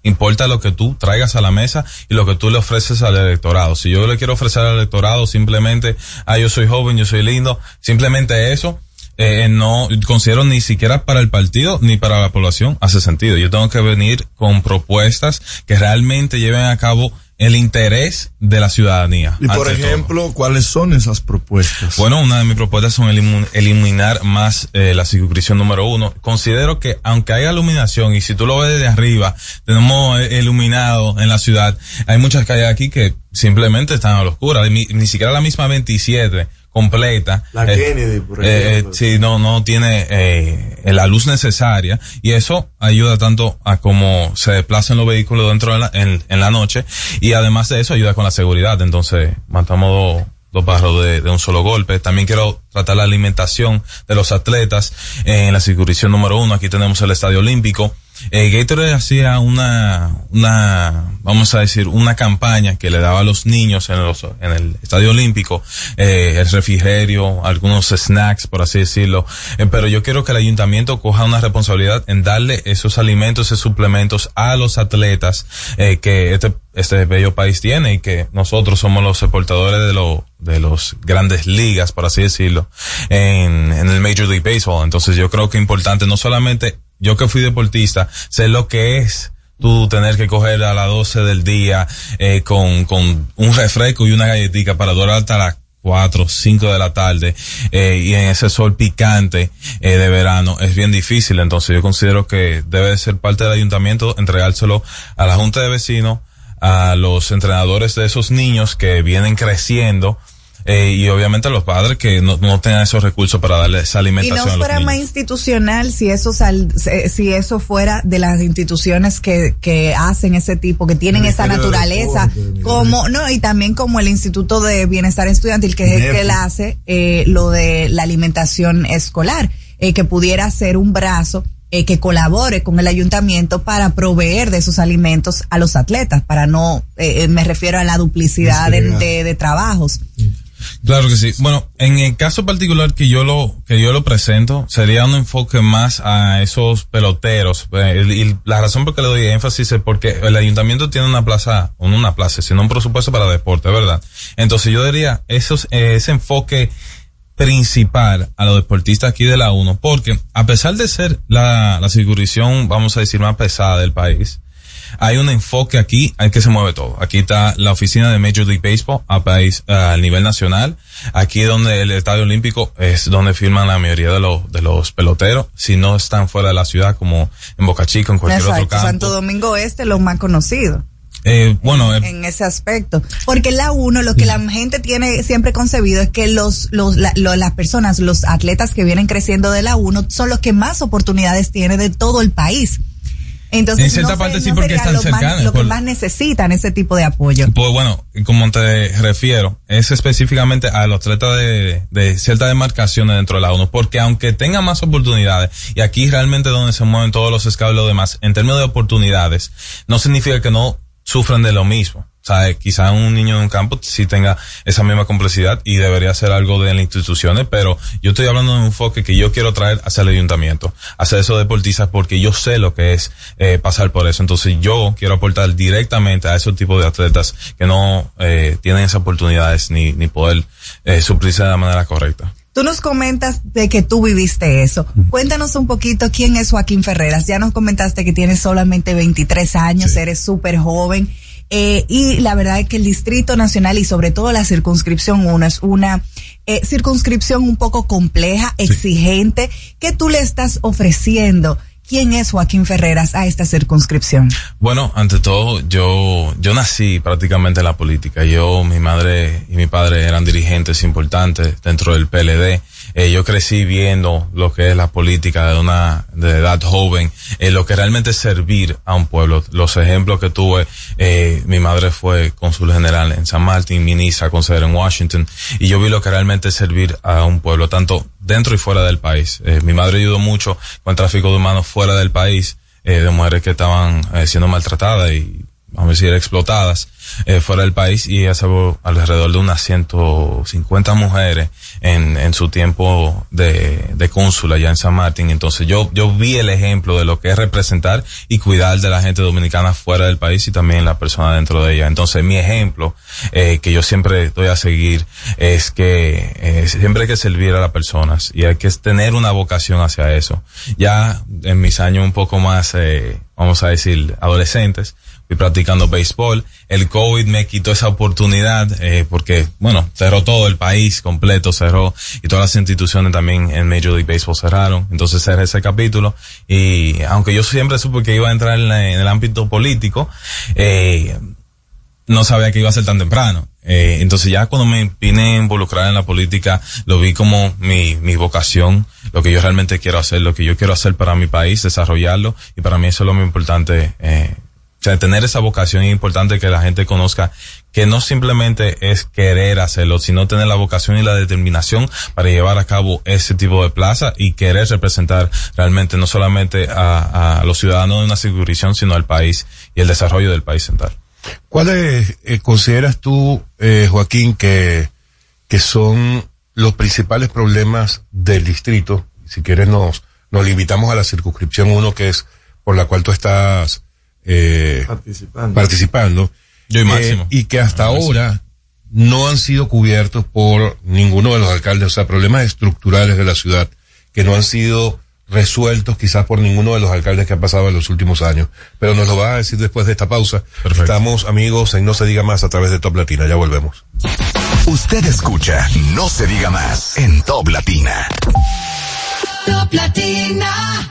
Importa lo que tú traigas a la mesa y lo que tú le ofreces al electorado. Si yo le quiero ofrecer al electorado simplemente, ah, yo soy joven, yo soy lindo, simplemente eso, eh, no considero ni siquiera para el partido ni para la población hace sentido. Yo tengo que venir con propuestas que realmente lleven a cabo el interés de la ciudadanía. Y por todo. ejemplo, ¿cuáles son esas propuestas? Bueno, una de mis propuestas son eliminar más eh, la circunscripción número uno. Considero que aunque haya iluminación y si tú lo ves desde arriba, tenemos eh, iluminado en la ciudad, hay muchas calles aquí que simplemente están a la oscura. Ni, ni siquiera la misma 27 completa. La eh, Kennedy, por eh, ejemplo. sí, no, no tiene eh, la luz necesaria y eso ayuda tanto a cómo se desplazan los vehículos dentro de la, en, en la noche y además de eso ayuda con la seguridad. Entonces, matamos dos, dos pájaros de, de un solo golpe. También quiero tratar la alimentación de los atletas en la circunscripción número uno. Aquí tenemos el Estadio Olímpico. Eh, Gatorade hacía una, una, vamos a decir, una campaña que le daba a los niños en, los, en el Estadio Olímpico, eh, el refrigerio, algunos snacks, por así decirlo. Eh, pero yo quiero que el ayuntamiento coja una responsabilidad en darle esos alimentos, esos suplementos a los atletas eh, que este, este bello país tiene y que nosotros somos los portadores de, lo, de los grandes ligas, por así decirlo, en, en el Major League Baseball. Entonces yo creo que es importante no solamente yo que fui deportista, sé lo que es tú tener que coger a las 12 del día eh, con, con un refresco y una galletita para durar hasta las 4, 5 de la tarde eh, y en ese sol picante eh, de verano es bien difícil. Entonces yo considero que debe de ser parte del ayuntamiento entregárselo a la junta de vecinos, a los entrenadores de esos niños que vienen creciendo eh, y obviamente los padres que no, no tengan esos recursos para darle esa Y alimentación no a los fuera niños. más institucional si eso sal- si eso fuera de las instituciones que, que hacen ese tipo, que tienen esa naturaleza, Deporte, como, no, y también como el Instituto de Bienestar Estudiantil, que es el que él hace eh, lo de la alimentación escolar, eh, que pudiera ser un brazo eh, que colabore con el ayuntamiento para proveer de esos alimentos a los atletas, para no, eh, eh, me refiero a la duplicidad de, de- de trabajos. Claro que sí. Bueno, en el caso particular que yo lo que yo lo presento sería un enfoque más a esos peloteros Eh, y la razón por que le doy énfasis es porque el ayuntamiento tiene una plaza, no una plaza, sino un presupuesto para deporte, ¿verdad? Entonces yo diría esos eh, ese enfoque principal a los deportistas aquí de la UNO, porque a pesar de ser la, la circunscripción, vamos a decir, más pesada del país, hay un enfoque aquí, hay que se mueve todo. Aquí está la oficina de Major League Baseball a país, a nivel nacional. Aquí donde el Estadio Olímpico es donde firman la mayoría de los, de los peloteros. Si no están fuera de la ciudad, como en Boca Chica, en cualquier Exacto, otro campo. Santo Domingo Este, los más conocidos. Eh, bueno, eh, en ese aspecto. Porque la uno, lo que la gente tiene siempre concebido es que los, los, la- lo- las personas, los atletas que vienen creciendo de la uno son los que más oportunidades tienen de todo el país. Entonces, En cierta no parte sé- sí, no porque están cercanas, Lo que por- más necesitan ese tipo de apoyo. Pues bueno, como te refiero, es específicamente a los atletas de, de ciertas demarcaciones dentro de la ONU, porque aunque tengan más oportunidades, y aquí realmente donde se mueven todos los lo demás, en términos de oportunidades, no significa que no sufran de lo mismo. O sea, quizá un niño en un campo sí tenga esa misma complejidad y debería ser algo de las instituciones, pero yo estoy hablando de un enfoque que yo quiero traer hacia el ayuntamiento, hacia esos deportistas, porque yo sé lo que es eh, pasar por eso. Entonces yo quiero aportar directamente a esos tipos de atletas que no eh, tienen esas oportunidades ni, ni poder eh, suplirse de la manera correcta. Tú nos comentas de que tú viviste eso. Cuéntanos un poquito quién es Joaquín Ferreras. Ya nos comentaste que tienes solamente 23 años, eres súper joven. Eh, y la verdad es que el Distrito Nacional y sobre todo la circunscripción 1 es una eh, circunscripción un poco compleja, exigente. ¿Qué tú le estás ofreciendo? ¿Quién es Joaquín Ferreras a esta circunscripción? Bueno, ante todo, yo, yo nací prácticamente en la política. Yo, mi madre y mi padre eran dirigentes importantes dentro del PLD. Eh, yo crecí viendo lo que es la política de una de edad joven, eh, lo que realmente servir a un pueblo. Los ejemplos que tuve, eh, mi madre fue cónsul general en San Martín, ministra, consejera en Washington, y yo vi lo que realmente servir a un pueblo, tanto dentro y fuera del país. Eh, mi madre ayudó mucho con el tráfico de humanos fuera del país, eh, de mujeres que estaban siendo maltratadas y vamos a decir explotadas eh, fuera del país y salvó alrededor de unas 150 mujeres en, en su tiempo de, de cónsul allá en San Martín. Entonces yo, yo vi el ejemplo de lo que es representar y cuidar de la gente dominicana fuera del país y también la persona dentro de ella. Entonces mi ejemplo eh, que yo siempre doy a seguir es que eh, siempre hay que servir a las personas y hay que tener una vocación hacia eso. Ya en mis años un poco más, eh, vamos a decir, adolescentes, fui practicando béisbol. El COVID me quitó esa oportunidad eh, porque, bueno, cerró todo el país completo, cerró y todas las instituciones también en Major League Baseball cerraron. Entonces cerré ese capítulo y aunque yo siempre supe que iba a entrar en, la- en el ámbito político, eh, no sabía que iba a ser tan temprano. Eh, entonces ya cuando me vine a involucrar en la política, lo vi como mi, mi vocación, lo que yo realmente quiero hacer, lo que yo quiero hacer para mi país, desarrollarlo, y para mí eso es lo más importante, eh, sea, tener esa vocación es importante que la gente conozca que no simplemente es querer hacerlo, sino tener la vocación y la determinación para llevar a cabo ese tipo de plaza y querer representar realmente no solamente a, los ciudadanos de una circunscripción, sino al país y el desarrollo del país central. ¿Cuáles eh, consideras tú, eh, Joaquín, que, que son los principales problemas del distrito? Si quieres nos, nos limitamos a la circunscripción 1, que es por la cual tú estás eh, Participando. participando. Yo y Eh, Máximo. y que hasta ahora no han sido cubiertos por ninguno de los alcaldes, o sea, problemas estructurales de la ciudad que no han sido resueltos quizás por ninguno de los alcaldes que han pasado en los últimos años. Pero nos lo vas a decir después de esta pausa. Estamos amigos en No se diga más a través de Top Latina. Ya volvemos. Usted escucha No se diga más en Top Latina. Top Latina.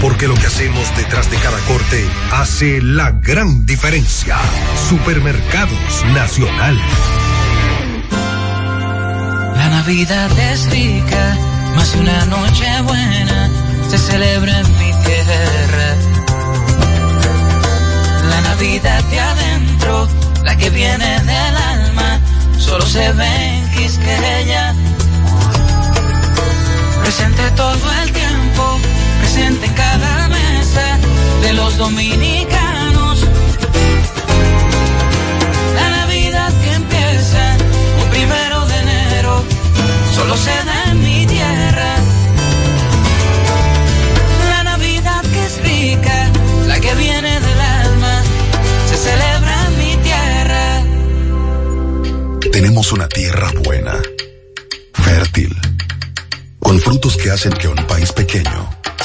Porque lo que hacemos detrás de cada corte hace la gran diferencia. Supermercados Nacional. La Navidad es rica, más una noche buena se celebra en mi tierra. La Navidad de adentro, la que viene del alma, solo se ve en Quisqueya. Presente todo el tiempo, presente en cada mesa de los dominicanos. La Navidad que empieza un primero de enero, solo se da en mi tierra. La Navidad que es rica, la que viene del alma, se celebra en mi tierra. Tenemos una tierra buena, fértil, con frutos que hacen que un país pequeño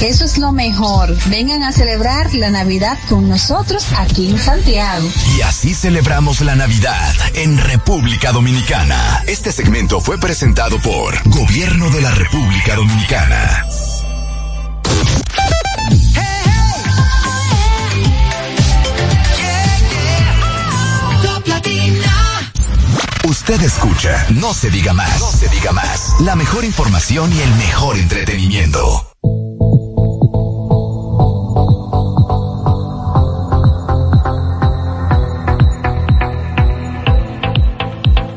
Eso es lo mejor. Vengan a celebrar la Navidad con nosotros aquí en Santiago. Y así celebramos la Navidad en República Dominicana. Este segmento fue presentado por Gobierno de la República Dominicana. Usted escucha, no se diga más, no se diga más. La mejor información y el mejor entretenimiento.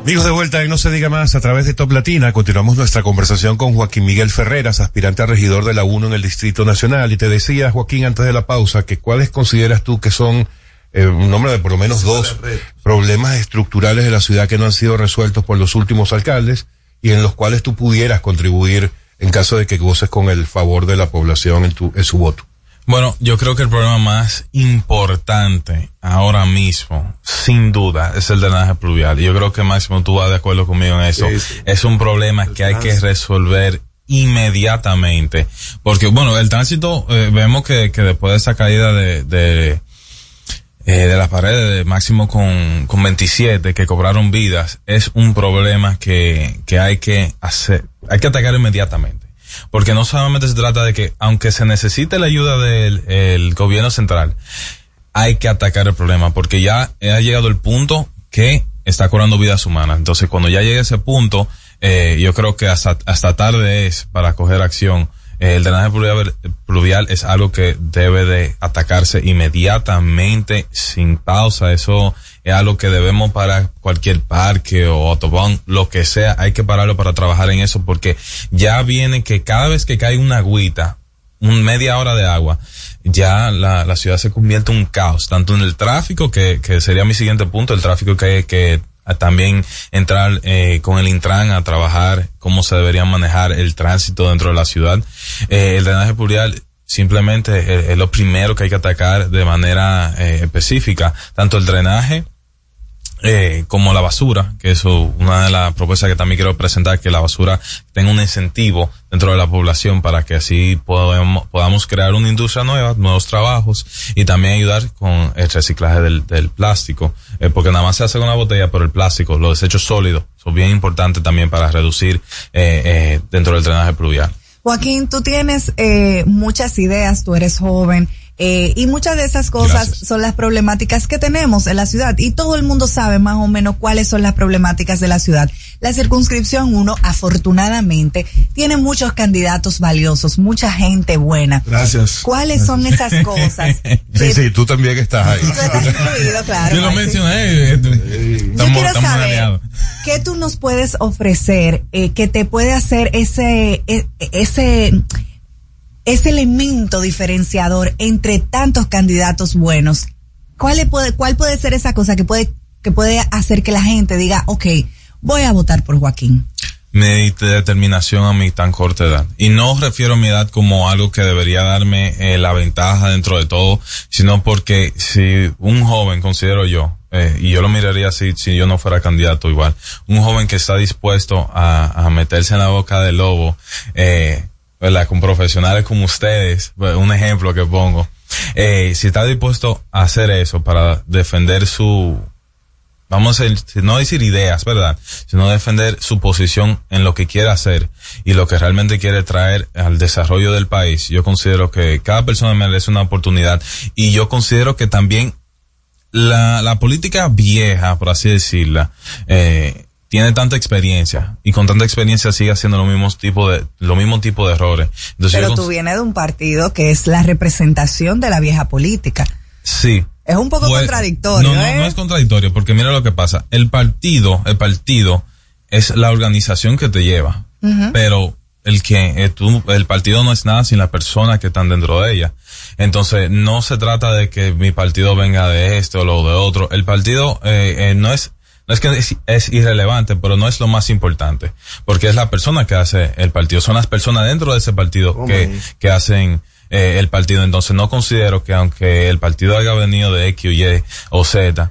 Amigos de vuelta y no se diga más, a través de Top Latina continuamos nuestra conversación con Joaquín Miguel Ferreras, aspirante a regidor de la UNO en el Distrito Nacional. Y te decía, Joaquín, antes de la pausa, que cuáles consideras tú que son eh, un nombre de por lo menos dos problemas estructurales de la ciudad que no han sido resueltos por los últimos alcaldes y en los cuales tú pudieras contribuir en caso de que goces con el favor de la población en, tu, en su voto. Bueno, yo creo que el problema más importante ahora mismo, sin duda, es el drenaje pluvial. Y yo creo que Máximo tú vas de acuerdo conmigo en eso. Sí, sí. Es un problema que hay que resolver inmediatamente. Porque, bueno, el tránsito, eh, vemos que, que después de esa caída de, de, eh, de las paredes de máximo con, con 27 que cobraron vidas, es un problema que, que hay que hacer, hay que atacar inmediatamente. Porque no solamente se trata de que, aunque se necesite la ayuda del el gobierno central, hay que atacar el problema, porque ya ha llegado el punto que está cobrando vidas humanas. Entonces, cuando ya llegue ese punto, eh, yo creo que hasta, hasta tarde es para coger acción. Eh, el drenaje pluvial, es algo que debe de atacarse inmediatamente, sin pausa. Eso es algo que debemos para cualquier parque o autobahn, lo que sea, hay que pararlo para trabajar en eso porque ya viene que cada vez que cae una agüita, un media hora de agua, ya la, la ciudad se convierte en un caos, tanto en el tráfico, que, que sería mi siguiente punto, el tráfico que, que a también entrar eh, con el Intran a trabajar cómo se debería manejar el tránsito dentro de la ciudad. Eh, el drenaje pluvial simplemente es, es, lo primero que hay que atacar de manera eh, específica, tanto el drenaje eh, como la basura, que eso una de las propuestas que también quiero presentar, que la basura tenga un incentivo dentro de la población para que así podamos, podamos crear una industria nueva, nuevos trabajos y también ayudar con el reciclaje del, del plástico, eh, porque nada más se hace con la botella, pero el plástico, los desechos sólidos, son bien importantes también para reducir eh, eh, dentro del drenaje pluvial. Joaquín, tú tienes eh, muchas ideas, tú eres joven. Eh, y muchas de esas cosas Gracias. son las problemáticas que tenemos en la ciudad y todo el mundo sabe más o menos cuáles son las problemáticas de la ciudad. La circunscripción 1, afortunadamente, tiene muchos candidatos valiosos, mucha gente buena. Gracias. ¿Cuáles son esas cosas? <laughs> Sí, sí, tú también estás ahí. Incluido, claro. Yo lo mencioné. eh, Yo Estamos, quiero estamos saber aliados. qué tú nos puedes ofrecer eh, que te puede hacer ese ese ese elemento diferenciador entre tantos candidatos buenos. ¿Cuál puede cuál puede ser esa cosa que puede que puede hacer que la gente diga, ok, voy a votar por Joaquín? mi determinación a mi tan corta edad. Y no refiero a mi edad como algo que debería darme eh, la ventaja dentro de todo, sino porque si un joven, considero yo, eh, y yo lo miraría así si yo no fuera candidato igual, un joven que está dispuesto a, a meterse en la boca del lobo, eh, ¿verdad? Con profesionales como ustedes, bueno, un ejemplo que pongo, eh, si está dispuesto a hacer eso para defender su, vamos a decir, no decir ideas, ¿verdad? Sino defender su posición en lo que quiere hacer y lo que realmente quiere traer al desarrollo del país. Yo considero que cada persona merece una oportunidad y yo considero que también la, la política vieja, por así decirla, eh, tiene tanta experiencia y con tanta experiencia sigue haciendo los mismos tipo de, los mismos tipo de errores. Entonces Pero tú vienes de un partido que es la representación de la vieja política. sí. Es un poco Pues, contradictorio, No, no, ¿eh? no es contradictorio, porque mira lo que pasa. El partido, el partido es la organización que te lleva, pero el que eh, tú, el partido no es nada sin las personas que están dentro de ella. Entonces, no se trata de que mi partido venga de esto o lo de otro. El partido eh, eh, no es no es que es, es irrelevante, pero no es lo más importante, porque es la persona que hace el partido, son las personas dentro de ese partido que, que hacen eh, el partido. Entonces no considero que aunque el partido haya venido de X o Y o Z,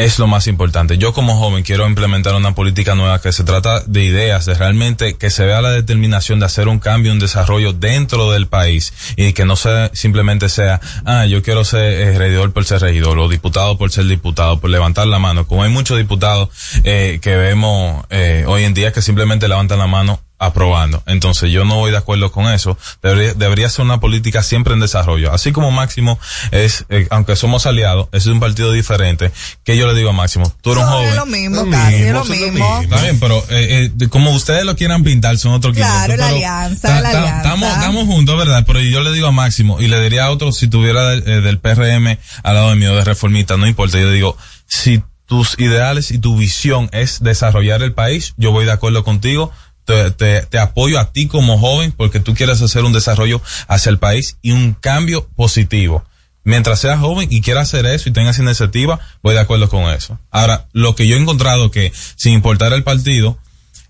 es lo más importante. Yo como joven quiero implementar una política nueva que se trata de ideas, de realmente que se vea la determinación de hacer un cambio, un desarrollo dentro del país y que no sea, simplemente sea, ah, yo quiero ser regidor por ser regidor o diputado por ser diputado, por levantar la mano. Como hay muchos diputados eh, que vemos eh, hoy en día que simplemente levantan la mano aprobando. Entonces yo no voy de acuerdo con eso. Debería, debería ser una política siempre en desarrollo. Así como Máximo es, eh, aunque somos aliados, es un partido diferente, que yo le digo a Máximo, tú eres un joven. lo mismo, casi es lo mismo. Está bien, pero eh, eh, como ustedes lo quieran pintar, son otros Claro, 500, la alianza, ta- la alianza. Estamos, estamos juntos, ¿verdad? Pero yo le digo a Máximo y le diría a otro si tuviera del, eh, del PRM al lado mío de reformista, no importa. Yo le digo, si tus ideales y tu visión es desarrollar el país, yo voy de acuerdo contigo. Te, te, te apoyo a ti como joven porque tú quieres hacer un desarrollo hacia el país y un cambio positivo. Mientras seas joven y quieras hacer eso y tengas iniciativa, voy de acuerdo con eso. Ahora, lo que yo he encontrado que, sin importar el partido,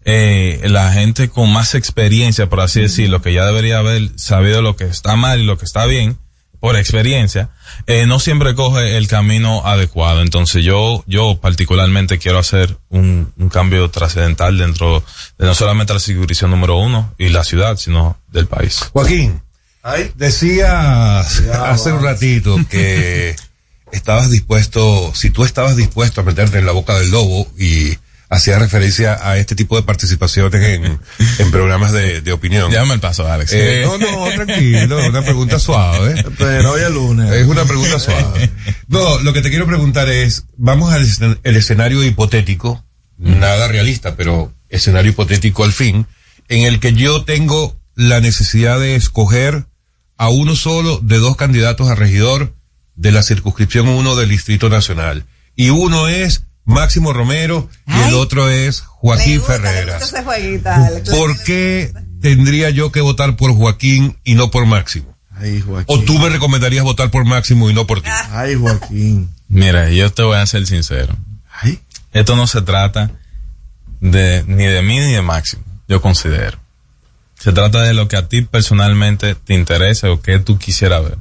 eh, la gente con más experiencia, por así decirlo, que ya debería haber sabido lo que está mal y lo que está bien, por experiencia, eh, no siempre coge el camino adecuado. Entonces yo, yo particularmente quiero hacer un, un cambio trascendental dentro de no solamente la circunscripción número uno y la ciudad, sino del país. Joaquín, decías hace un ratito que estabas dispuesto, si tú estabas dispuesto a meterte en la boca del lobo y hacía referencia a este tipo de participaciones en, en programas de, de opinión. Llámame el paso, Alex. Eh, no, no, tranquilo, una pregunta suave. Pero hoy es lunes. Es una pregunta suave. No, lo que te quiero preguntar es, vamos al escen- el escenario hipotético, nada realista, pero escenario hipotético al fin, en el que yo tengo la necesidad de escoger a uno solo de dos candidatos a regidor de la circunscripción 1 del Distrito Nacional. Y uno es Máximo Romero y el otro es Joaquín Ferreras. Ese. ¿Por qué tendría yo que votar por Joaquín y no por Máximo? Ay, Joaquín. ¿O tú me recomendarías votar por Máximo y no por ti? Ay, Joaquín. Mira, yo te voy a ser sincero. Esto no se trata de ni de mí ni de Máximo, yo considero. Se trata de lo que a ti personalmente te interese o que tú quisieras ver.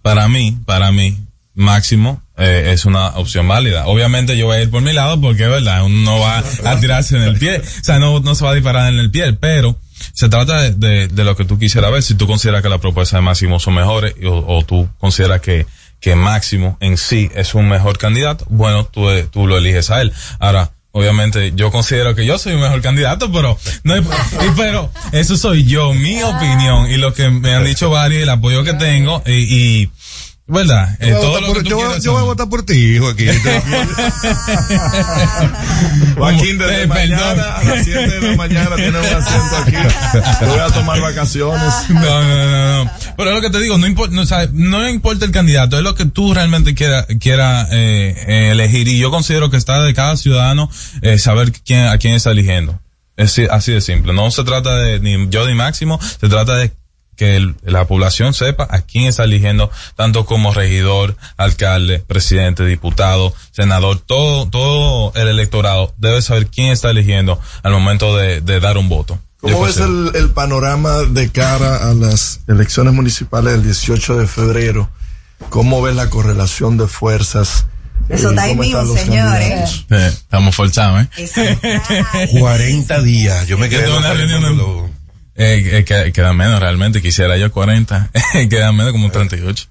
Para mí, para mí, Máximo eh, es una opción válida. Obviamente yo voy a ir por mi lado porque es verdad, uno no va a tirarse en el pie, o sea, no, no se va a disparar en el pie, pero se trata de, de- de lo que tú quisieras ver. Si tú consideras que las propuestas de Máximo son mejores o, o tú consideras que, que Máximo en sí es un mejor candidato, bueno, tú, tú lo eliges a él. Ahora, obviamente yo considero que yo soy el mejor candidato, pero no hay- pero eso soy yo, mi opinión y lo que me han dicho varios, el apoyo que tengo y, y verdad, Eh, Yo voy a todo votar lo por- que tú yo voy- quieras yo voy a votar por ti, Joaquín. <laughs> Joaquín, desde Eh, mañana a las 7 de la mañana tiene un asiento aquí. Voy a tomar vacaciones. <laughs> No, no, no, no. Pero es lo que te digo, no importa, no, o sea, no importa el candidato, es lo que tú realmente quiera, quiera eh, eh, elegir. Y yo considero que está de cada ciudadano eh, saber quién, a quién está eligiendo. Es así de simple. No se trata de ni yo ni Máximo, se trata de que el- la población sepa a quién está eligiendo, tanto como regidor, alcalde, presidente, diputado, senador, todo, todo el electorado debe saber quién está eligiendo al momento de, de dar un voto. ¿Cómo Yo ves el, el panorama de cara a las elecciones municipales del 18 de febrero? ¿Cómo ves la correlación de fuerzas? Eso Eh, está ahí ¿cómo están mismo, señores. Eh, estamos forzados, ¿eh? 40 <laughs> días. Yo me quedé tengo una reunión en- Eh, eh, queda, menos realmente, quisiera yo 40, <laughs> queda menos como 38.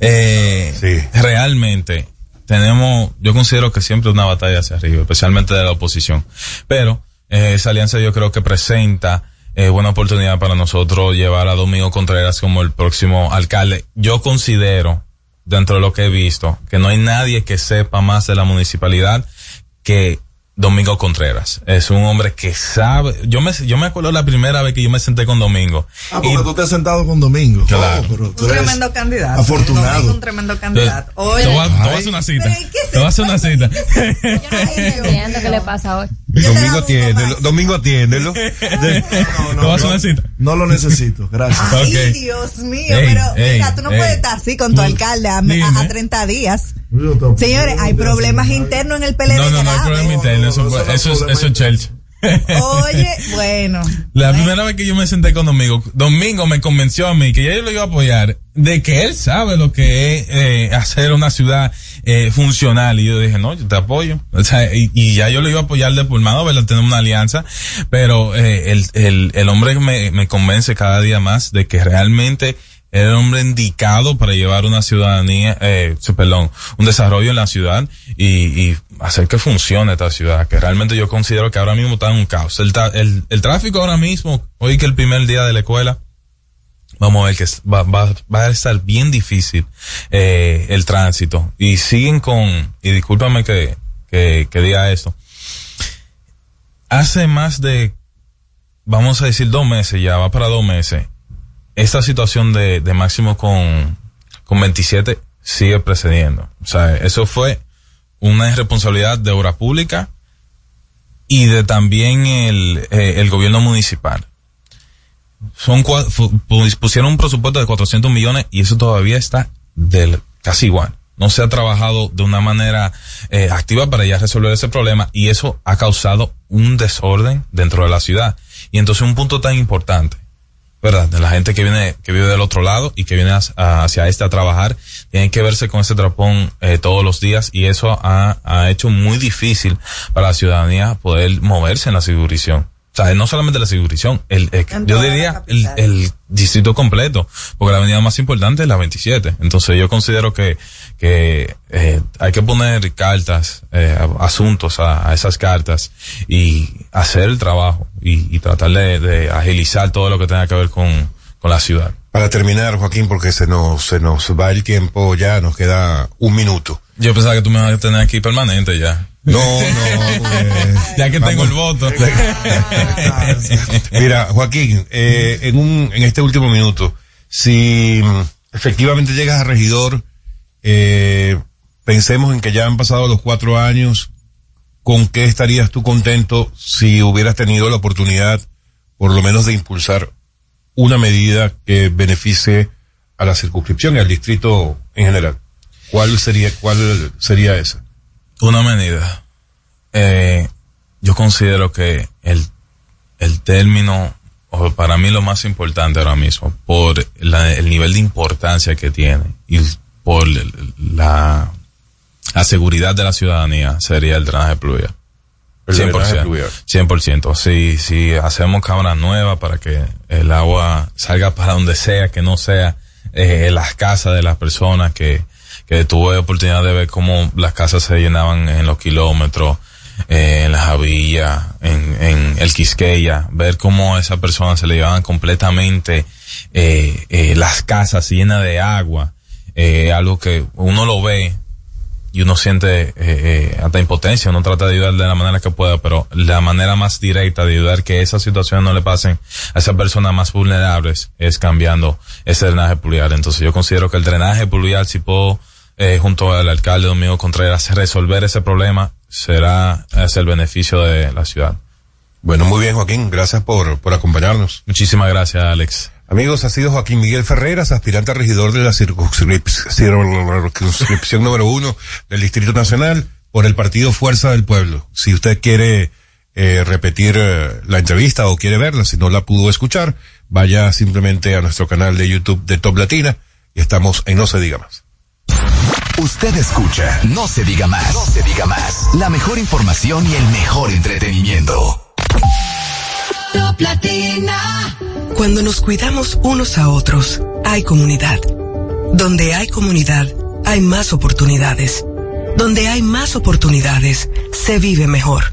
Eh, Realmente, tenemos, yo considero que siempre una batalla hacia arriba, especialmente de la oposición. Pero eh, esa alianza yo creo que presenta eh, buena oportunidad para nosotros llevar a Domingo Contreras como el próximo alcalde. Yo considero, dentro de lo que he visto, que no hay nadie que sepa más de la municipalidad que Domingo Contreras. Es un hombre que sabe. Yo me, yo me acuerdo la primera vez que yo me senté con Domingo. Ah, porque tú te has sentado con Domingo. Claro. Oh, pero tú Un eres tremendo candidato. Afortunado. Domingo, un tremendo candidato. Te Oye, voy a- te voy a hacer una cita. ¿y Te voy a hacer una cita. qué <laughs> le pasa hoy. Domingo atiéndelo. Domingo <laughs> atiéndelo. No, Te voy a hacer una cita. No lo necesito, gracias. Ay. Dios mío, Ey, pero ey, mira, tú no ey. puedes estar así con tu alcalde a, a- a 30 días. Señores, hay problemas internos en el PLD. No, no, no hay graves. problema interno. Eso, no, eso, es, eso es Churchill. Oye, <laughs> bueno. La primera vez que yo me senté con Domingo, Domingo me convenció a mí que ya yo lo iba a apoyar, de que él sabe lo que es eh, hacer una ciudad eh, funcional. Y yo dije, no, yo te apoyo. O sea, y, y ya yo lo iba a apoyar de pulmado, ¿verdad? Tenemos una alianza. Pero eh, el, el, el hombre me, me convence cada día más de que realmente era el hombre indicado para llevar una ciudadanía, eh, perdón, un desarrollo en la ciudad y, y hacer que funcione esta ciudad, que realmente yo considero que ahora mismo está en un caos. El, el, el tráfico ahora mismo, hoy que el primer día de la escuela, vamos a ver que va, va, va a estar bien difícil eh, el tránsito. Y siguen con, y discúlpame que, que, que diga esto, hace más de, vamos a decir dos meses ya, va para dos meses, esta situación de, de máximo con, con 27 sigue precediendo. O sea, eso fue una irresponsabilidad de obra pública y de también el, eh, el gobierno municipal. Son pusieron un presupuesto de 400 millones y eso todavía está del casi igual. No se ha trabajado de una manera eh, activa para ya resolver ese problema y eso ha causado un desorden dentro de la ciudad. Y entonces un punto tan importante, ¿verdad? De la gente que viene, que vive del otro lado y que viene a- hacia este a trabajar, tienen que verse con ese trapón eh, todos los días y eso ha, ha hecho muy difícil para la ciudadanía poder moverse en la circunscripción. O sea, no solamente la circunscripción, el, el- yo diría el, el distrito completo, porque la avenida más importante es la 27. Entonces yo considero que, que eh, hay que poner cartas, eh, asuntos a, a esas cartas y hacer el trabajo y, y tratar de, de agilizar todo lo que tenga que ver con, con la ciudad. Para terminar, Joaquín, porque se nos, se nos va el tiempo ya, nos queda un minuto. Yo pensaba que tú me vas a tener aquí permanente ya. No, no, porque- ya que tengo el voto. <laughs> Mira, Joaquín, eh, en un, en este último minuto, si efectivamente llegas a regidor, eh, pensemos en que ya han pasado los cuatro años, ¿con qué estarías tú contento si hubieras tenido la oportunidad, por lo menos, de impulsar una medida que beneficie a la circunscripción y al distrito en general? ¿Cuál sería, cuál sería esa? Una medida. Eh, yo considero que el, el término, o para mí lo más importante ahora mismo, por la- el nivel de importancia que tiene y por la, la seguridad de la ciudadanía, sería el drenaje pluvial. El drenaje 100%. pluvial. 100%. Si, si hacemos cámaras nuevas para que el agua salga para donde sea, que no sea eh, las casas de las personas que, que tuve oportunidad de ver cómo las casas se llenaban en los kilómetros, eh, en la Javilla, en, en el Quisqueya, ver cómo a esa persona se le llevaban completamente eh, eh, las casas llenas de agua, eh, algo que uno lo ve y uno siente eh, eh, hasta impotencia, uno trata de ayudar de la manera que pueda, pero la manera más directa de ayudar que esas situaciones no le pasen a esas personas más vulnerables es cambiando ese drenaje pluvial. Entonces yo considero que el drenaje pluvial, si puedo, eh, junto al alcalde Domingo Contreras, resolver ese problema, será es el beneficio de la ciudad. Bueno, muy bien, Joaquín. Gracias por, por acompañarnos. Muchísimas gracias, Alex. Amigos, ha sido Joaquín Miguel Ferreras, aspirante a regidor de la circunscrip- circunscripción número uno del Distrito Nacional por el partido Fuerza del Pueblo. Si usted quiere eh, repetir eh, la entrevista o quiere verla, si no la pudo escuchar, vaya simplemente a nuestro canal de YouTube de Top Latina y estamos en No se diga más. Usted escucha No se diga más. No se diga más. La mejor información y el mejor entretenimiento. Top Latina. Cuando nos cuidamos unos a otros, hay comunidad. Donde hay comunidad, hay más oportunidades. Donde hay más oportunidades, se vive mejor.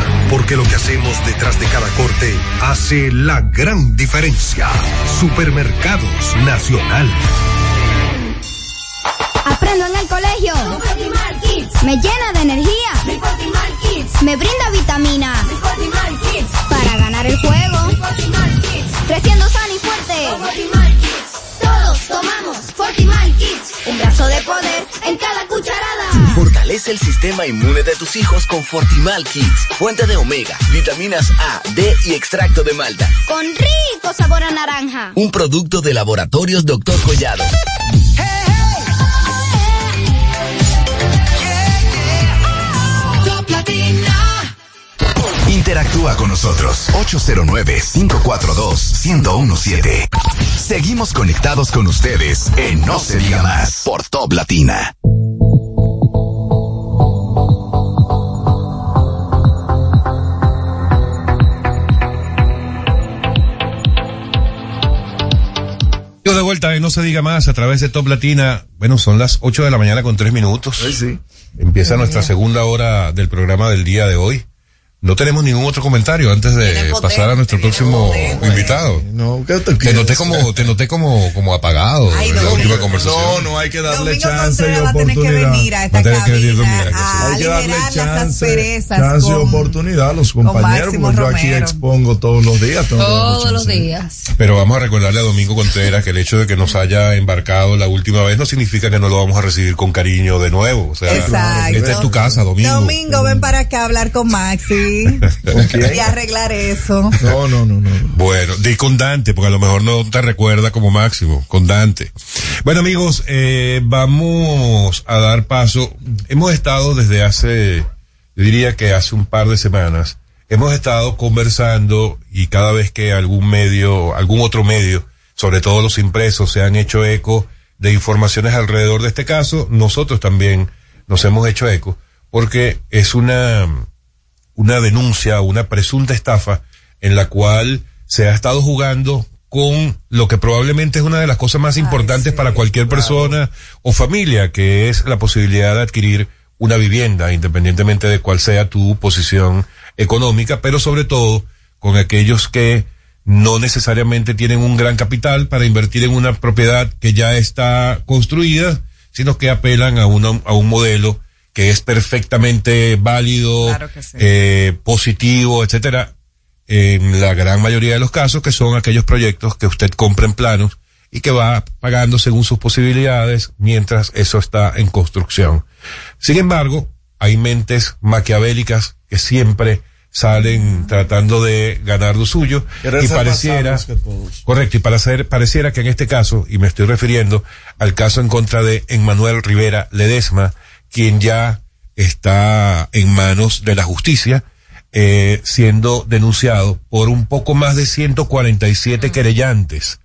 porque lo que hacemos detrás de cada corte hace la gran diferencia. Supermercados Nacional. Aprendo en el colegio. Me llena de energía. Me brinda vitamina. Para ganar el juego. Creciendo sano y fuerte. Todos tomamos Fortimal Kids. Un brazo de poder en cada cucharada. Fortalece el sistema inmune de tus hijos con Fortimal Kids. Fuente de omega, vitaminas A, D y extracto de malta. Con rico sabor a naranja. Un producto de laboratorios Dr. Collado. Top Latina. Interactúa con nosotros 809-542-1017. Seguimos conectados con ustedes en No se diga más por Top Latina. Vuelta en No se diga más a través de Top Latina. Bueno, son las 8 de la mañana con 3 minutos. sí. Empieza nuestra segunda hora del programa del día de hoy. No tenemos ningún otro comentario antes de pasar a nuestro próximo invitado. No, ¿qué te Te noté como, te noté como, como apagado Ay, en la no. última conversación. No, no hay que darle Domingo chance y Contreras va a tener que oportunidad. venir a esta que venir cabina Domingo, a Hay que darle chance, chance y con- oportunidad a los compañeros, porque yo aquí expongo todos los días. Todos los días. Pero vamos a recordarle a Domingo Contreras que el hecho de que nos haya embarcado la última vez no significa que no lo vamos a recibir con cariño de nuevo. O sea, Exacto. esta es tu casa, Domingo. Domingo, ven para acá a hablar con Maxi <laughs> y arreglar eso. No, no, no, no. Bueno, di con Dante, porque a lo mejor no te recuerda como máximo, con Dante. Bueno amigos, eh, vamos a dar paso. Hemos estado desde hace, yo diría que hace un par de semanas, hemos estado conversando y cada vez que algún medio, algún otro medio, sobre todo los impresos, se han hecho eco de informaciones alrededor de este caso, nosotros también nos hemos hecho eco, porque es una, una denuncia, una presunta estafa en la cual se ha estado jugando con lo que probablemente es una de las cosas más importantes para cualquier persona o familia, que es la posibilidad de adquirir una vivienda, independientemente de cuál sea tu posición económica, pero sobre todo con aquellos que no necesariamente tienen un gran capital para invertir en una propiedad que ya está construida, sino que apelan a, una, a un modelo que es perfectamente válido, Claro que sí. eh, positivo, etcétera, en la gran mayoría de los casos, que son aquellos proyectos que usted compra en planos y que va pagando según sus posibilidades mientras eso está en construcción. Sin embargo, hay mentes maquiavélicas que siempre salen tratando de ganar lo suyo Querer y pareciera correcto y para ser pareciera que en este caso y me estoy refiriendo al caso en contra de Emmanuel Rivera Ledesma quien ya está en manos de la justicia eh, siendo denunciado por un poco más de 147 querellantes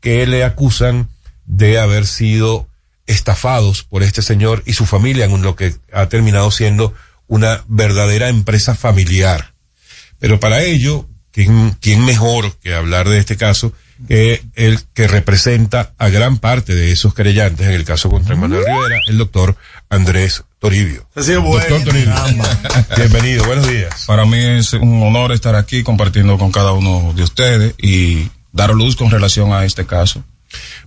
que le acusan de haber sido estafados por este señor y su familia en lo que ha terminado siendo una verdadera empresa familiar. Pero para ello, ¿quién, quién mejor que hablar de este caso que el que representa a gran parte de esos querellantes, en el caso contra Emmanuel Rivera, el doctor Andrés Toribio. Doctor Toribio, <laughs> bienvenido, buenos días. Para mí es un honor estar aquí compartiendo con cada uno de ustedes y dar luz con relación a este caso.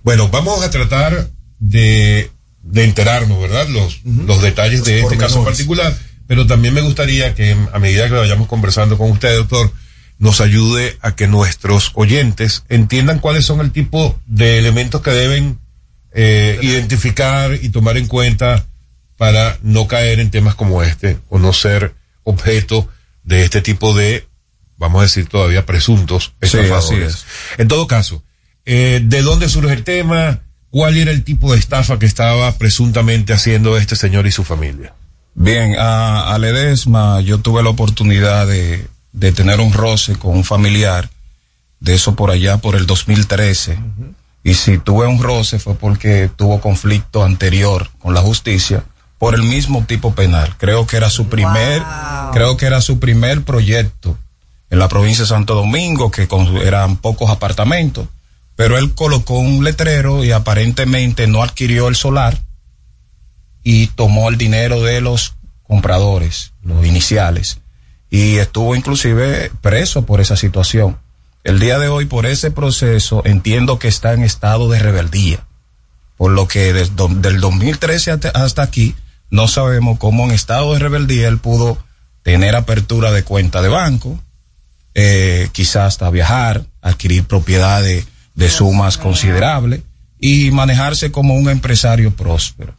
Bueno, vamos a tratar de, de enterarnos, ¿verdad? Los, los detalles de este caso pormenores. particular, pero también me gustaría que a medida que vayamos conversando con usted, doctor, nos ayude a que nuestros oyentes entiendan cuáles son el tipo de elementos que deben eh, identificar y tomar en cuenta para no caer en temas como este o no ser objeto de este tipo de, vamos a decir todavía, presuntos Sí, estafadores. así En todo caso, eh, ¿de dónde surge el tema? ¿Cuál era el tipo de estafa que estaba presuntamente haciendo este señor y su familia? Bien, a, a Ledesma yo tuve la oportunidad de, de tener un roce con un familiar, de eso por allá por el 2013. Y si tuve un roce fue porque tuvo conflicto anterior con la justicia por el mismo tipo penal. Creo que era su primer, creo que era su primer proyecto en la provincia de Santo Domingo, que con- eran pocos apartamentos, pero él colocó un letrero y aparentemente no adquirió el solar y tomó el dinero de los compradores, los iniciales, y estuvo inclusive preso por esa situación. El día de hoy, por ese proceso, entiendo que está en estado de rebeldía, por lo que desde del 2013 hasta, hasta aquí, no sabemos cómo en estado de rebeldía él pudo tener apertura de cuenta de banco, eh, quizás hasta viajar, adquirir propiedades de sumas considerables y manejarse como un empresario próspero.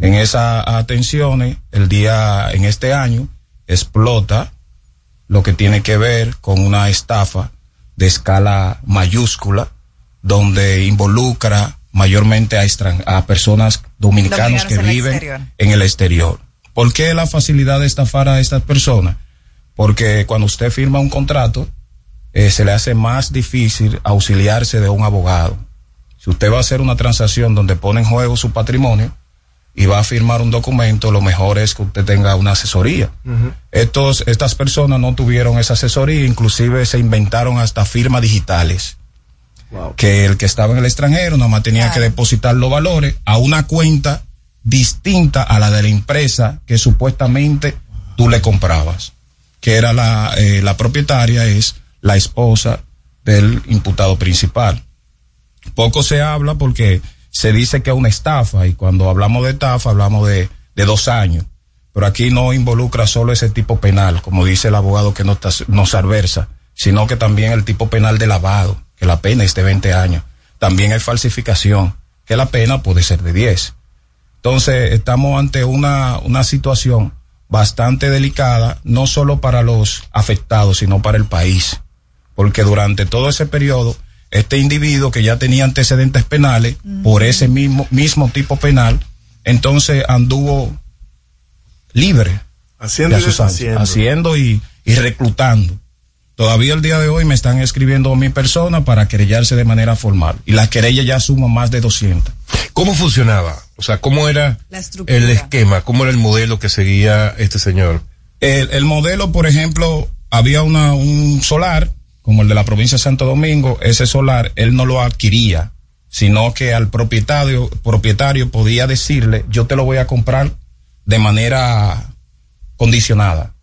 En esas atenciones, el día, en este año, explota lo que tiene que ver con una estafa de escala mayúscula, donde involucra mayormente a, extran- a personas dominicanos Dominicanos que en el viven exterior. en el exterior. ¿Por qué la facilidad de estafar a estas personas? Porque cuando usted firma un contrato, eh, se le hace más difícil auxiliarse de un abogado. Si usted va a hacer una transacción donde pone en juego su patrimonio y va a firmar un documento, lo mejor es que usted tenga una asesoría. Estos, estas personas no tuvieron esa asesoría, inclusive se inventaron hasta firmas digitales. Que el que estaba en el extranjero nada más tenía que depositar los valores a una cuenta distinta a la de la empresa que supuestamente tú le comprabas. Que era la, eh, la propietaria, es la esposa del imputado principal. Poco se habla porque se dice que es una estafa y cuando hablamos de estafa hablamos de, de dos años. Pero aquí no involucra solo ese tipo penal, como dice el abogado que nos, nos adversa, sino que también el tipo penal de lavado, que la pena es de 20 años. También hay falsificación, que la pena puede ser de 10. Entonces, estamos ante una, una situación bastante delicada, no solo para los afectados, sino para el país. Porque durante todo ese periodo, este individuo que ya tenía antecedentes penales por ese mismo, mismo tipo penal, entonces anduvo libre. Haciendo de y haciendo y, y reclutando. Todavía el día de hoy me están escribiendo a mi persona para querellarse de manera formal. Y la querella ya suma más de 200. ¿Cómo funcionaba? O sea, ¿cómo era La el esquema? ¿Cómo era el modelo que seguía este señor? El, el modelo, por ejemplo, había una, un solar, como el de la provincia de Santo Domingo, ese solar él no lo adquiría, sino que al propietario, propietario podía decirle, yo te lo voy a comprar de manera condicionada,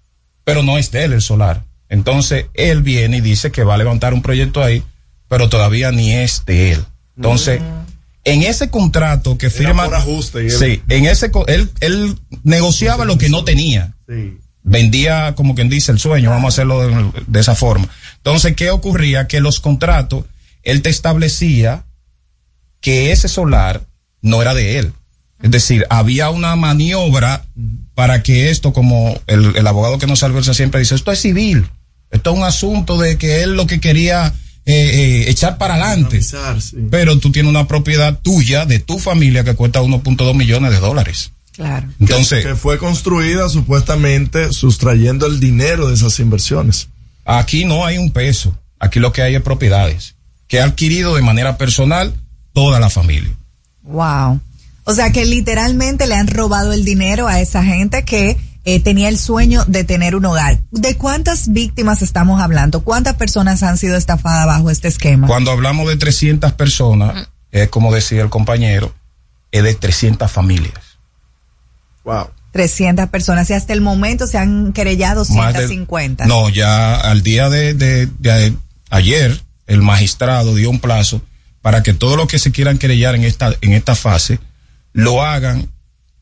pero no es de él el solar. Entonces él viene y dice que va a levantar un proyecto ahí, pero todavía ni es de él. Entonces, en ese contrato que firma, por ajuste él- sí, en ese él, él negociaba lo que no tenía Sí. vendía, como quien dice, el sueño, vamos a hacerlo de, de esa forma. Entonces, ¿qué ocurría? Que los contratos, él te establecía que ese solar no era de él. Es decir, había una maniobra para que esto, como el, el abogado que nos albersa siempre dice, esto es civil. Esto es un asunto de que él lo que quería eh, eh, echar para adelante. Pero tú tienes una propiedad tuya, de tu familia, que cuesta 1.2 millones de dólares. Claro. Entonces, que, que fue construida supuestamente sustrayendo el dinero de esas inversiones. Aquí no hay un peso. Aquí lo que hay es propiedades que ha adquirido de manera personal toda la familia. Wow. O sea que literalmente le han robado el dinero a esa gente que eh, tenía el sueño de tener un hogar. ¿De cuántas víctimas estamos hablando? ¿Cuántas personas han sido estafadas bajo este esquema? Cuando hablamos de 300 personas, es como decía el compañero, es de 300 familias. Wow. 300 personas y hasta el momento se han querellado Más de- 150. No, ya al día de, de- de ayer, el magistrado dio un plazo para que todos los que se quieran querellar en esta, en esta fase lo hagan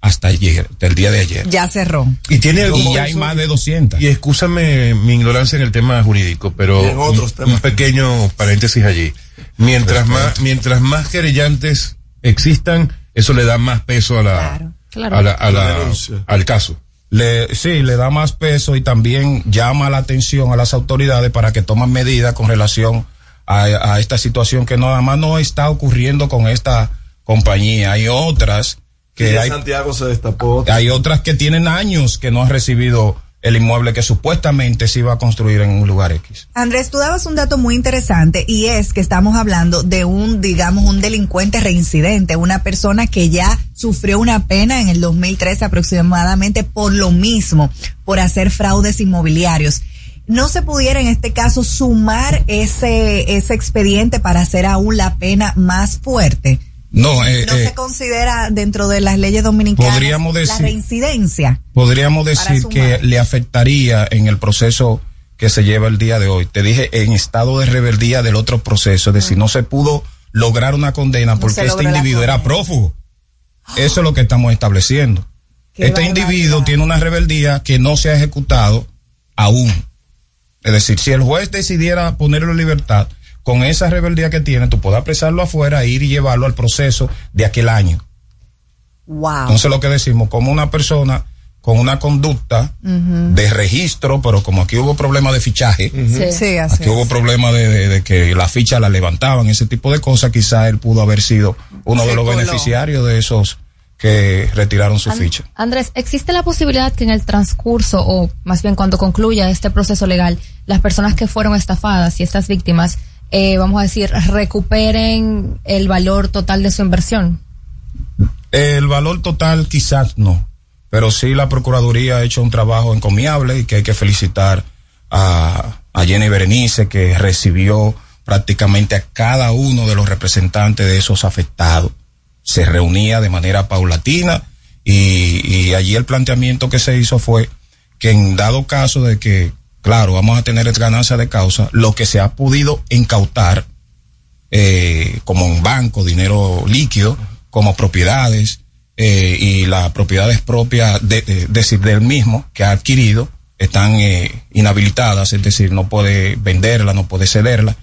hasta ayer, del día de ayer. Ya cerró. Y tiene Y ya hay más de 200. Y excúsame mi ignorancia en el tema jurídico, pero otros un, un pequeño paréntesis allí. Mientras más, mientras más querellantes existan, eso le da más peso a la, Claro. a la- a la- La denuncia. al caso. Le, sí, le da más peso y también llama la atención a las autoridades para que tomen medidas con relación a, a esta situación que nada más no está ocurriendo con esta compañía. Hay otras que hay, Santiago se destapó. hay otras que tienen años que no han recibido el inmueble que supuestamente se iba a construir en un lugar X. Andrés, tú dabas un dato muy interesante y es que estamos hablando de un, digamos, un delincuente reincidente, una persona que ya sufrió una pena en el 2013 aproximadamente por lo mismo, por hacer fraudes inmobiliarios. ¿No se pudiera en este caso sumar ese, ese expediente para hacer aún la pena más fuerte? No, eh, ¿No eh, se considera dentro de las leyes dominicanas Podríamos la decir- reincidencia? podríamos decir que le afectaría en el proceso que se lleva el día de hoy. Te dije en estado de rebeldía del otro proceso, es decir, no se pudo lograr una condena porque este la individuo era prófugo. Eso es lo que estamos estableciendo. Qué este individuo tiene una rebeldía que no se ha ejecutado aún. Es decir, si el juez decidiera ponerlo en libertad, con esa rebeldía que tiene, tú puedes apresarlo afuera, ir y llevarlo al proceso de aquel año. Wow. Entonces lo que decimos, como una persona con una conducta de registro, pero como aquí hubo problema de fichaje, Sí. Sí, así aquí hubo problema de, de- de que la ficha la levantaban, ese tipo de cosas, quizá él pudo haber sido uno de los coló. beneficiarios de esos que retiraron su ficha. Andrés, ¿existe la posibilidad que en el transcurso, o más bien cuando concluya este proceso legal, las personas que fueron estafadas y estas víctimas, eh, vamos a decir, recuperen el valor total de su inversión? El valor total quizás no, pero sí la Procuraduría ha hecho un trabajo encomiable y que hay que felicitar a, a Jenny Berenice que recibió prácticamente a cada uno de los representantes de esos afectados. Se reunía de manera paulatina y, y allí el planteamiento que se hizo fue que en dado caso de que, claro, vamos a tener ganancia de causa, lo que se ha podido incautar eh, como en banco, dinero líquido, como propiedades, eh, y las propiedades propias de, de- decir, del mismo que ha adquirido están eh, inhabilitadas, es decir, no puede venderla, no puede cederla.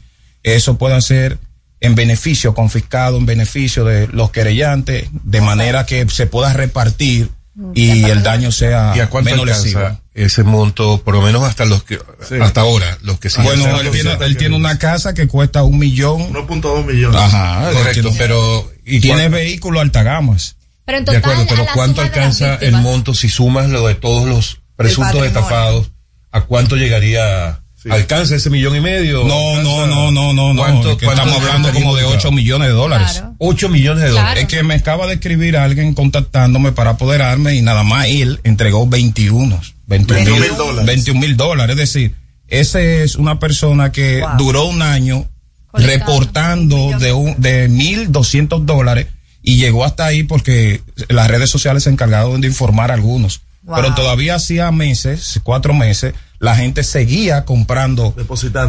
Eso puede ser en beneficio, confiscado en beneficio de los querellantes, de manera que se pueda repartir y el daño sea ¿Y a cuánto menos lesivo. alcanza ese monto, por lo menos hasta los que, hasta ahora, los que siguen Bueno, él tiene, él tiene una casa que cuesta un millón. 1.2 millones. Ajá, Correcto, tiene- pero ¿y tiene vehículo altagamas. Pero en de acuerdo, pero a la ¿cuánto suma de las alcanza el monto si sumas lo de todos los presuntos estafados? ¿A cuánto llegaría? ¿Alcanza ese millón y medio? No, no, no, no, no, no. ¿Cuánto- es que cuánto estamos hablando como de involucrado? 8 millones de dólares. Claro. 8 millones de dólares. Es que me acaba de escribir alguien contactándome para apoderarme y nada más él entregó 21. 21 21 mil dólares. 21 mil dólares. Es decir, ese es una persona que Wow. duró un año reportando de un, de 1.200 dólares y llegó hasta ahí porque las redes sociales se encargaron de informar a algunos. Wow. Pero todavía hacía meses, cuatro meses, la gente seguía comprando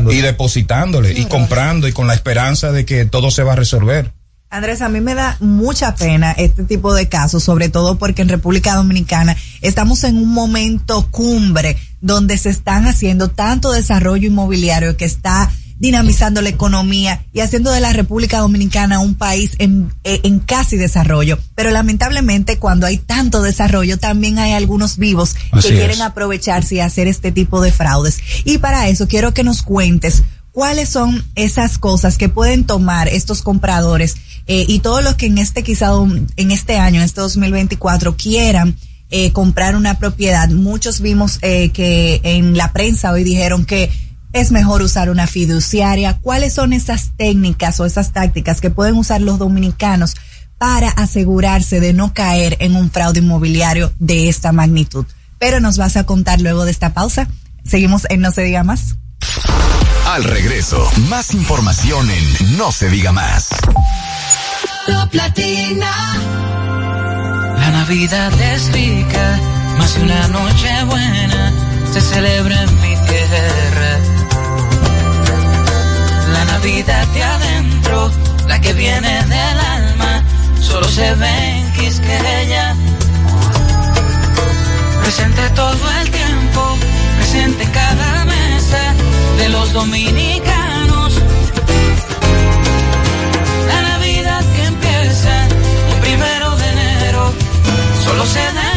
y depositándole y comprando y con la esperanza de que todo se va a resolver. Andrés, a mí me da mucha pena este tipo de casos, sobre todo porque en República Dominicana estamos en un momento cumbre donde se están haciendo tanto desarrollo inmobiliario que está dinamizando la economía y haciendo de la República Dominicana un país en, eh, en casi desarrollo. Pero lamentablemente cuando hay tanto desarrollo también hay algunos vivos Así que es. quieren aprovecharse y hacer este tipo de fraudes. Y para eso quiero que nos cuentes cuáles son esas cosas que pueden tomar estos compradores eh, y todos los que en este quizá en este año, en este 2024 quieran eh, comprar una propiedad. Muchos vimos eh, que en la prensa hoy dijeron que es mejor usar una fiduciaria. ¿Cuáles son esas técnicas o esas tácticas que pueden usar los dominicanos para asegurarse de no caer en un fraude inmobiliario de esta magnitud? Pero nos vas a contar luego de esta pausa. Seguimos en No se diga más. Al regreso, más información en No se diga más. Top Latina. La Navidad es rica, más de una noche buena se celebra en mi tierra. Navidad de adentro, la que viene del alma, solo se ve en Quisqueya. Presente todo el tiempo, presente en cada mesa de los dominicanos. La Navidad que empieza un primero de enero solo se da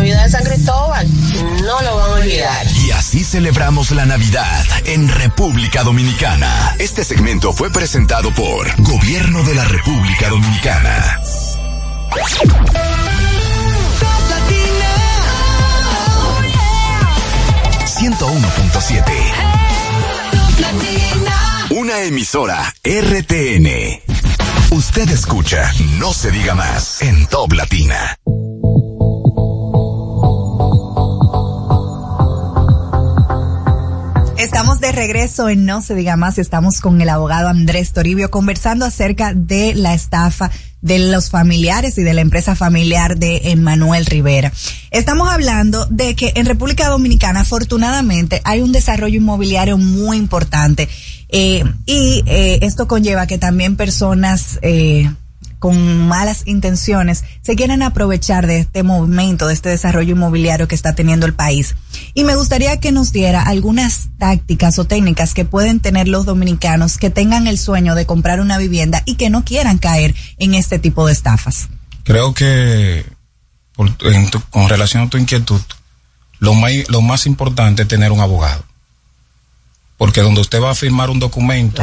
de San Cristóbal. No lo van a olvidar. Y así celebramos la Navidad en República Dominicana. Este segmento fue presentado por Gobierno de la República Dominicana. 101.7. Una emisora RTN. Usted escucha No se diga más en Top Latina. De regreso en No se diga más. Estamos con el abogado Andrés Toribio conversando acerca de la estafa de los familiares y de la empresa familiar de Emanuel Rivera. Estamos hablando de que en República Dominicana afortunadamente hay un desarrollo inmobiliario muy importante eh, y eh, esto conlleva que también personas eh, con malas intenciones se quieren aprovechar de este momento, de este desarrollo inmobiliario que está teniendo el país. Y me gustaría que nos diera algunas tácticas o técnicas que pueden tener los dominicanos que tengan el sueño de comprar una vivienda y que no quieran caer en este tipo de estafas. Creo que por- en tu- con relación a tu inquietud, lo más, lo más importante es tener un abogado. Porque donde usted va a firmar un documento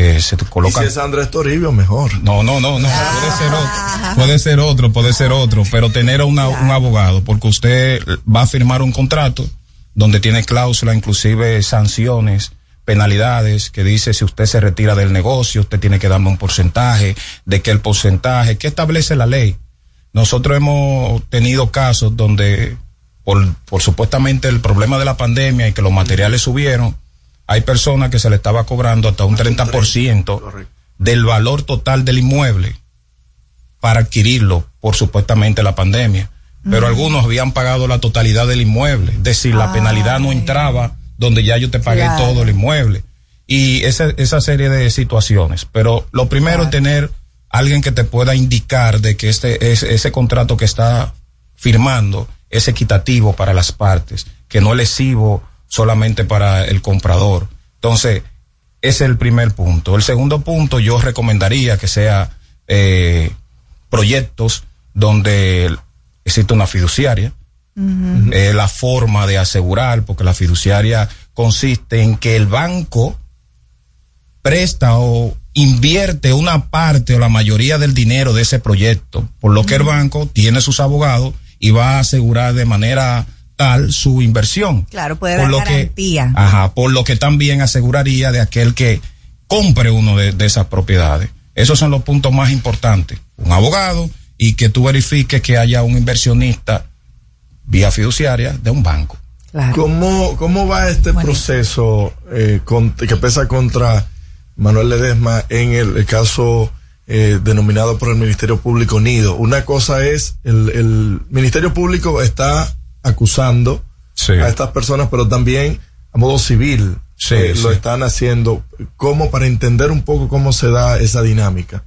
que se te Y coloca... si es Andrés Toribio, mejor. No, no, no, no. Puede ser otro. Puede ser otro, puede ser otro. Pero tener a una- un abogado, porque usted va a firmar un contrato donde tiene cláusula, inclusive sanciones, penalidades, que dice si usted se retira del negocio, usted tiene que darme un porcentaje, de qué el porcentaje, que establece la ley. Nosotros hemos tenido casos donde, por, por supuestamente el problema de la pandemia y que los materiales subieron, hay personas que se le estaba cobrando hasta un 30% del valor total del inmueble para adquirirlo por supuestamente la pandemia. Pero Mm. algunos habían pagado la totalidad del inmueble, es decir, la penalidad no entraba donde ya yo te pagué Claro. todo el inmueble. Y esa, esa serie de situaciones. Pero lo primero es tener alguien que te pueda indicar de que este, ese, ese contrato que está firmando es equitativo para las partes, que no es lesivo solamente para el comprador. Entonces, ese es el primer punto. El segundo punto, yo recomendaría que sea eh, proyectos donde existe una fiduciaria, eh, la forma de asegurar, porque la fiduciaria consiste en que el banco presta o invierte una parte o la mayoría del dinero de ese proyecto, por lo que el banco tiene sus abogados y va a asegurar de manera su inversión. Claro, puede Por dar lo que- garantía. Ajá, por lo que también aseguraría de aquel que compre uno de, de esas propiedades. Esos son los puntos más importantes. Un abogado y que tú verifiques que haya un inversionista vía fiduciaria de un banco. ¿Cómo, ¿Cómo va este proceso eh, con- que pesa contra Manuel Ledesma en el, el caso eh, denominado por el Ministerio Público Nido? Una cosa es, el, el Ministerio Público está acusando a estas personas, pero también a modo civil Sí, eh, sí. lo están haciendo. ¿Cómo para entender un poco cómo se da esa dinámica?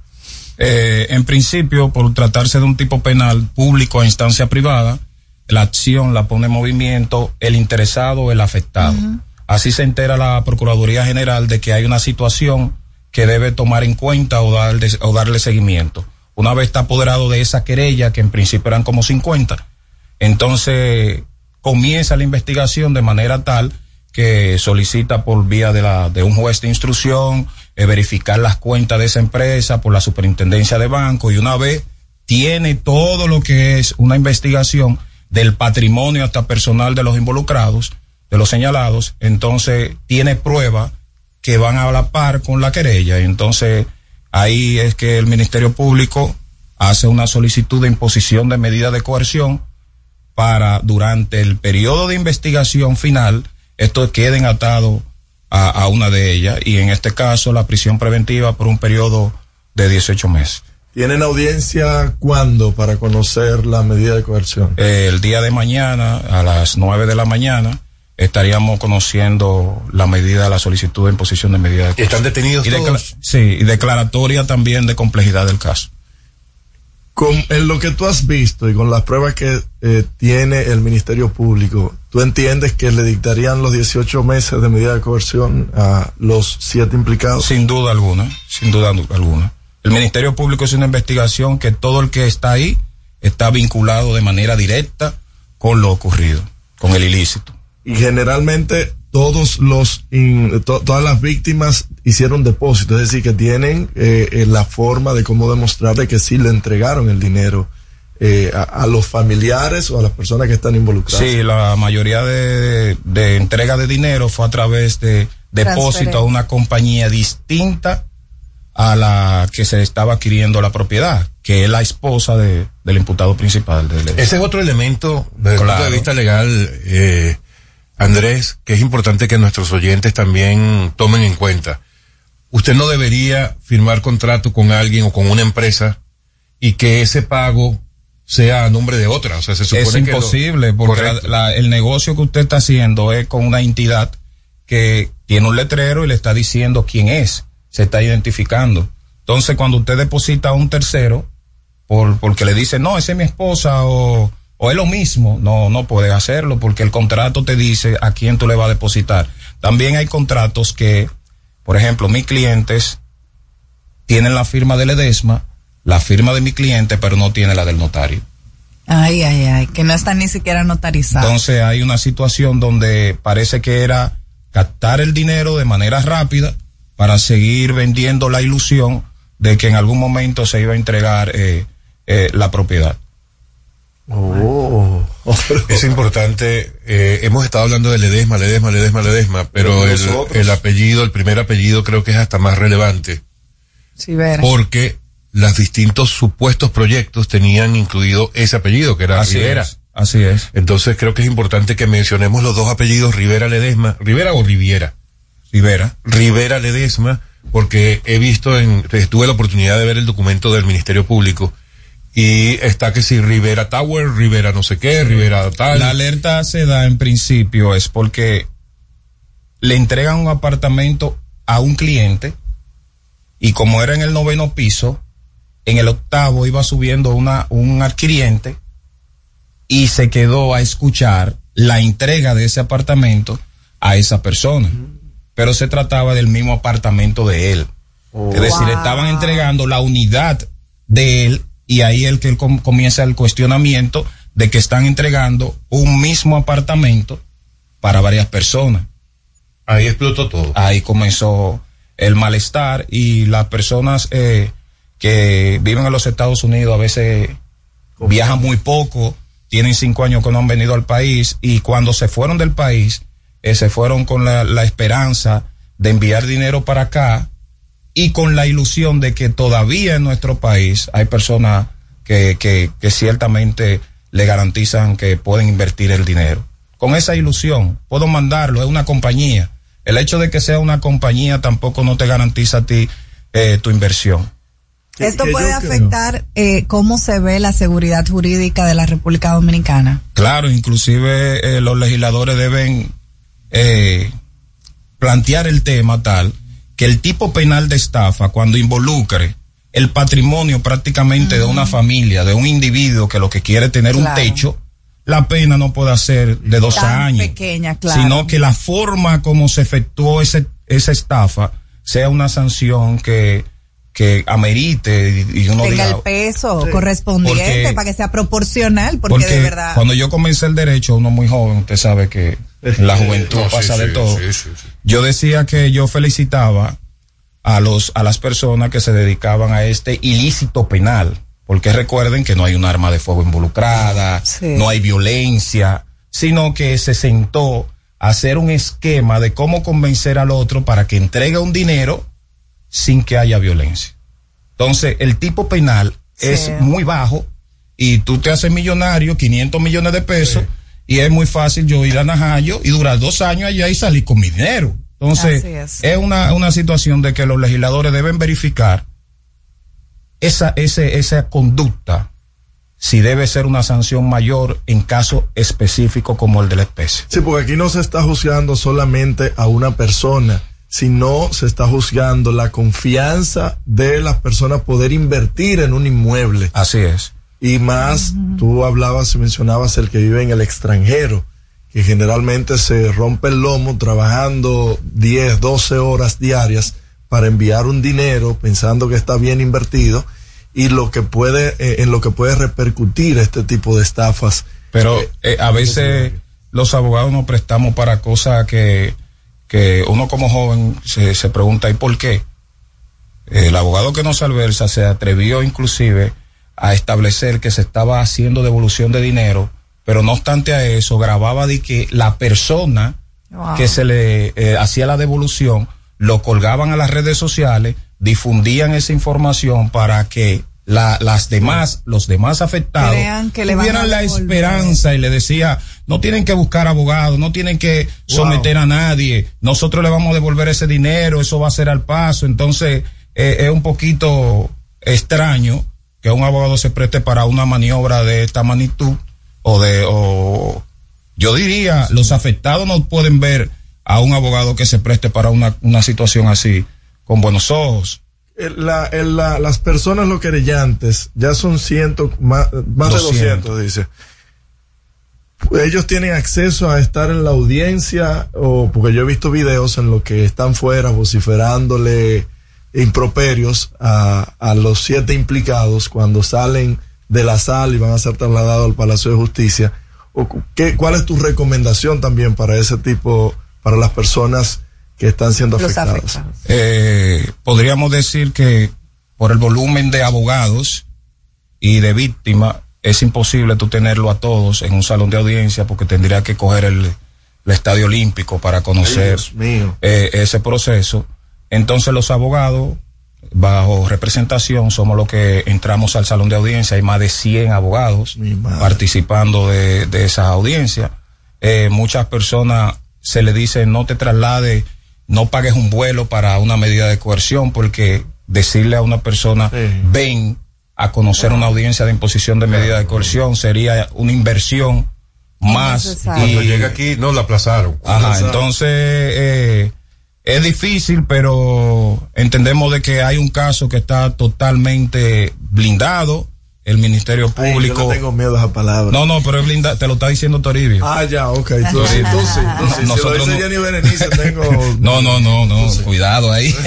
Eh, en principio, por tratarse de un tipo penal público a instancia privada, la acción la pone en movimiento el interesado o el afectado. Así se entera la Procuraduría General de que hay una situación que debe tomar en cuenta o, darle, o darle seguimiento. Una vez está apoderado de esa querella, que en principio eran como 50, entonces comienza la investigación de manera tal que solicita por vía de, la, de un juez de instrucción eh, verificar las cuentas de esa empresa por la superintendencia de banco y una vez tiene todo lo que es una investigación del patrimonio hasta personal de los involucrados, de los señalados, entonces tiene prueba que van a la par con la querella. Y entonces ahí es que el Ministerio Público hace una solicitud de imposición de medida de coerción para durante el periodo de investigación final estos queden atados a, a una de ellas y en este caso la prisión preventiva por un periodo de 18 meses. ¿Tienen audiencia cuándo para conocer la medida de coerción? Eh, el día de mañana a las 9 de la mañana estaríamos conociendo la medida, la solicitud de imposición de medida de coerción. ¿Están detenidos Y todos? Sí, y declaratoria también de complejidad del caso. Con en lo que tú has visto y con las pruebas que eh, tiene el Ministerio Público, ¿tú entiendes que le dictarían los 18 meses de medida de coerción a los siete implicados? Sin duda alguna, sin duda alguna. El Ministerio Público es una investigación que todo el que está ahí está vinculado de manera directa con lo ocurrido, con el ilícito. Y generalmente todos los in- to- todas las víctimas hicieron depósito, es decir, que tienen eh, eh, la forma de cómo demostrar de que sí le entregaron el dinero eh, a, a los familiares o a las personas que están involucradas. Sí, la mayoría de, de entrega de dinero fue a través de depósito a una compañía distinta a la que se estaba adquiriendo la propiedad, que es la esposa de, del imputado principal. del- Ese es otro elemento desde el punto de vista legal, eh, Andrés, que es importante que nuestros oyentes también tomen en cuenta. Usted no debería firmar contrato con alguien o con una empresa y que ese pago sea a nombre de otra. O sea, se supone es que lo- imposible porque la- el negocio que usted está haciendo es con una entidad que tiene un letrero y le está diciendo quién es, se está identificando. Entonces, cuando usted deposita a un tercero, por, porque le dice, no, esa es mi esposa o, o es lo mismo, no, no puede hacerlo porque el contrato te dice a quién tú le vas a depositar. También hay contratos que, por ejemplo, mis clientes tienen la firma del Edesma, la firma de mi cliente, pero no tiene la del notario. Ay, ay, ay, que no está ni siquiera notarizado. Entonces hay una situación donde parece que era captar el dinero de manera rápida para seguir vendiendo la ilusión de que en algún momento se iba a entregar eh, eh, la propiedad. Oh. Es importante, eh, hemos estado hablando de Ledesma, Ledesma, Ledesma, Ledesma, pero Pero el, apellido, el primer apellido creo que es hasta más relevante. Sí, ver. Porque los distintos supuestos proyectos tenían incluido ese apellido, que era Así Rivera. es, así es. Entonces creo que es importante que mencionemos los dos apellidos, Rivera Ledesma, Rivera o Riviera. Rivera. Rivera Ledesma, porque he visto en, tuve la oportunidad de ver el documento del Ministerio Público y está que si Rivera Tower, Rivera no sé qué, Rivera tal. La alerta se da en principio es porque le entregan un apartamento a un cliente y como era en el noveno piso, en el octavo iba subiendo una, un adquiriente y se quedó a escuchar la entrega de ese apartamento a esa persona. Pero se trataba del mismo apartamento de él. Es decir, estaban entregando la unidad de él y ahí el que él comienza el cuestionamiento de que están entregando un mismo apartamento para varias personas. Ahí explotó todo. Ahí comenzó el malestar y las personas eh, que viven en los Estados Unidos a veces viajan muy poco, tienen cinco años que no han venido al país y cuando se fueron del país, eh, se fueron con la, la esperanza de enviar dinero para acá y con la ilusión de que todavía en nuestro país hay personas que, que, que ciertamente le garantizan que pueden invertir el dinero. Con esa ilusión, puedo mandarlo, es una compañía. El hecho de que sea una compañía tampoco no te garantiza a ti eh, tu inversión. Esto puede afectar eh, cómo se ve la seguridad jurídica de la República Dominicana. Claro, inclusive eh, los legisladores deben eh, plantear el tema tal que el tipo penal de estafa, cuando involucre el patrimonio prácticamente de una familia, de un individuo que lo que quiere tener Claro. un techo, la pena no puede ser de dos Tan años, pequeña, claro. sino que la forma como se efectuó ese, esa estafa sea una sanción que, que amerite y, uno Tenga diga, el peso correspondiente Porque- para que sea proporcional, porque, porque de verdad. cuando yo comencé el derecho, uno muy joven, usted sabe que la juventud No, sí, pasa de sí, todo. sí, sí, sí. Yo decía que yo felicitaba a los a las personas que se dedicaban a este ilícito penal, porque recuerden que no hay un arma de fuego involucrada, Sí. no hay violencia, sino que se sentó a hacer un esquema de cómo convencer al otro para que entregue un dinero sin que haya violencia. Entonces, el tipo penal es muy bajo y tú te haces millonario, 500 millones de pesos, y es muy fácil yo ir a Najayo y durar dos años allá y salir con mi dinero. Entonces, es una, una situación de que los legisladores deben verificar esa, ese, esa conducta, si debe ser una sanción mayor en caso específico como el de la especie. Sí, porque aquí no se está juzgando solamente a una persona, sino se está juzgando la confianza de las personas poder invertir en un inmueble. Así es. Y más, tú hablabas y mencionabas el que vive en el extranjero, que generalmente se rompe el lomo trabajando 10, 12 horas diarias para enviar un dinero pensando que está bien invertido y lo que puede, eh, en lo que puede repercutir este tipo de estafas. Pero eh, a veces los abogados nos prestamos para cosas que, que uno como joven se, se pregunta, ¿y por qué? El abogado que nos alversa se atrevió inclusive a establecer que se estaba haciendo devolución de dinero, pero no obstante a eso, grababa de que la persona Wow. que se le eh, hacía la devolución lo colgaban a las redes sociales, difundían esa información para que la- las demás, los demás afectados que le tuvieran la esperanza y le decía, no tienen que buscar abogados, no tienen que someter a nadie, nosotros le vamos a devolver ese dinero, eso va a ser al paso. Entonces, eh, es un poquito extraño que un abogado se preste para una maniobra de esta magnitud o de, o, yo diría, los afectados no pueden ver a un abogado que se preste para una, una situación así con buenos ojos. La- el- la- las personas los querellantes ya son ciento, más, más de 200. 200, dice. Ellos tienen acceso a estar en la audiencia, o porque yo he visto videos en los que están fuera vociferándole improperios a, a los siete implicados cuando salen de la sala y van a ser trasladados al Palacio de Justicia. O, ¿qué, ¿Cuál es tu recomendación también para ese tipo, para las personas que están siendo Los afectadas? afectados. Eh, podríamos decir que por el volumen de abogados y de víctimas es imposible tú tenerlo a todos en un salón de audiencia porque tendría que coger el, el estadio olímpico para conocer eh, ese proceso. Entonces los abogados, bajo representación, somos los que entramos al salón de audiencia. Hay más de 100 abogados participando de, de esa audiencia. Eh, muchas personas se le dice no te traslade, no pagues un vuelo para una medida de coerción porque decirle a una persona ven a conocer una audiencia de imposición de medida de coerción sería una inversión más Cuando llega aquí, no la aplazaron. Ajá, entonces eh, es difícil, pero entendemos de que hay un caso que está totalmente blindado. El Ministerio Ay, Público. yo le tengo miedo a esa palabra. No, no, pero es blindado, te lo está diciendo Toribio. Ah, ya, ok. Entonces, entonces, entonces, si Nosotros lo dice no- Jenny Berenice, tengo... <laughs> No, no, no, no, cuidado ahí. <laughs>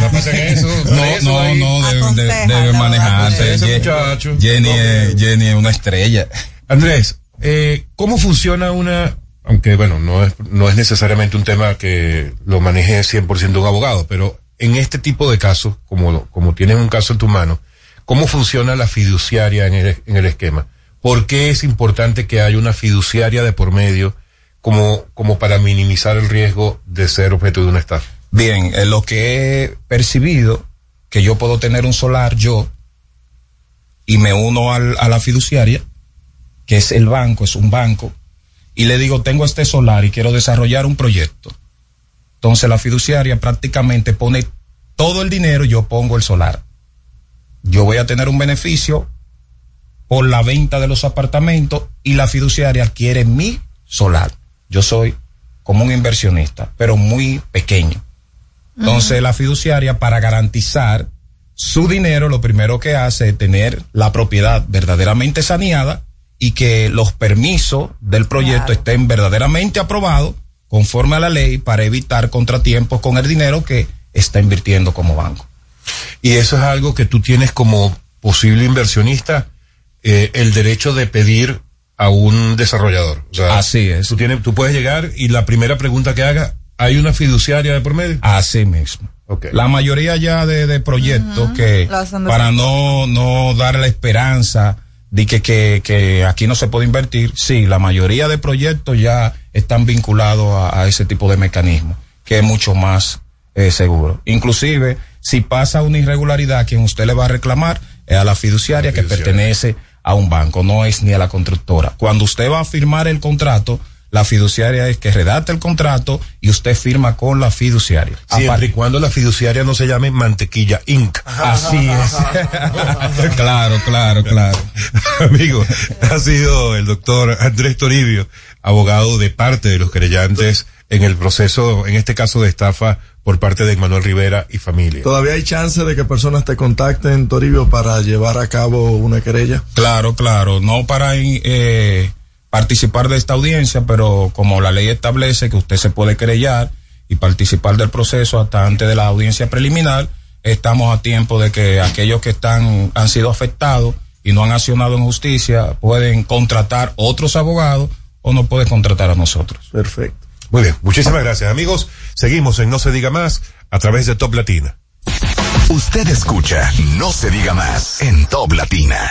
no eso. No, no, no, de, debe manejarse. Ese Ye- muchacho. Jenny, es, Jenny es una estrella. Andrés, eh, ¿cómo funciona una, aunque bueno, no es, no es necesariamente un tema que lo maneje 100% un abogado, pero en este tipo de casos, como, como tienes un caso en tu mano, ¿cómo funciona la fiduciaria en el, en el esquema? ¿Por qué es importante que haya una fiduciaria de por medio como, como para minimizar el riesgo de ser objeto de una estafa? Bien, eh, lo que he percibido, que yo puedo tener un solar yo y me uno al- a la fiduciaria, que es el banco, es un banco, y le digo, tengo este solar y quiero desarrollar un proyecto. Entonces la fiduciaria prácticamente pone todo el dinero y yo pongo el solar. Yo voy a tener un beneficio por la venta de los apartamentos y la fiduciaria adquiere mi solar. Yo soy como un inversionista, pero muy pequeño. Entonces la fiduciaria para garantizar su dinero lo primero que hace es tener la propiedad verdaderamente saneada y que los permisos del proyecto estén verdaderamente aprobados conforme a la ley para evitar contratiempos con el dinero que está invirtiendo como banco. Y eso es algo que tú tienes como posible inversionista, eh, el derecho de pedir a un desarrollador. O sea, Así es. Tú, tienes, tú puedes llegar y la primera pregunta que haga, ¿hay una fiduciaria de por medio? Así mismo. La mayoría ya de, de proyectos que para no, no dar la esperanza de que, que, que aquí no se puede invertir, sí, la mayoría de proyectos ya están vinculados a, a ese tipo de mecanismo, que es mucho más eh, seguro. Inclusive, si pasa una irregularidad, quien usted le va a reclamar es a la fiduciaria, que pertenece a un banco, no es ni a la constructora. Cuando usted va a firmar el contrato, la fiduciaria es que redacta el contrato y usted firma con la fiduciaria. Siempre y cuando la fiduciaria no se llame Mantequilla Inc. Así es. claro, claro, claro. <laughs> Amigo, ha sido el doctor Andrés Toribio, abogado de parte de los querellantes en el proceso, en este caso de estafa por parte de Manuel Rivera y familia. ¿Todavía hay chance de que personas te contacten, Toribio, para llevar a cabo una querella? Claro, claro, no para eh, participar de esta audiencia, pero como la ley establece que usted se puede querellar y participar del proceso hasta antes de la audiencia preliminar, estamos a tiempo de que aquellos que están han sido afectados y no han accionado en justicia pueden contratar otros abogados o no pueden contratar a nosotros. Perfecto. Muy bien, muchísimas gracias amigos. Seguimos en No se diga más a través de Top Latina. Usted escucha No se diga más en Top Latina.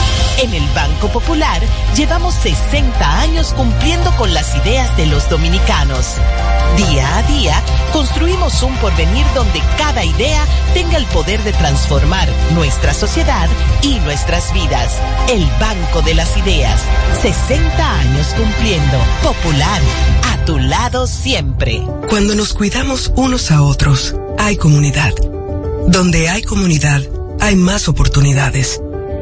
En el Banco Popular llevamos 60 años cumpliendo con las ideas de los dominicanos. Día a día construimos un porvenir donde cada idea tenga el poder de transformar nuestra sociedad y nuestras vidas. El Banco de las Ideas. 60 años cumpliendo. Popular. A tu lado siempre. Cuando nos cuidamos unos a otros, hay comunidad. Donde hay comunidad, hay más oportunidades.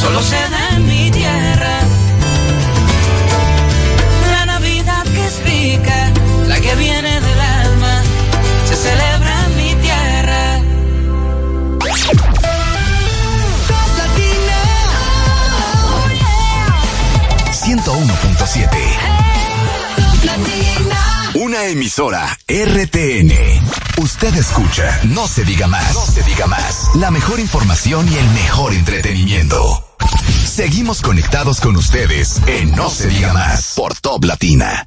Solo se da en mi tierra. La Navidad que es rica, la que viene del alma, se celebra en mi tierra. 101.7. Una emisora RTN. Usted escucha No se diga más. No se diga más. La mejor información y el mejor entretenimiento. Seguimos conectados con ustedes en No se diga más por Top Latina.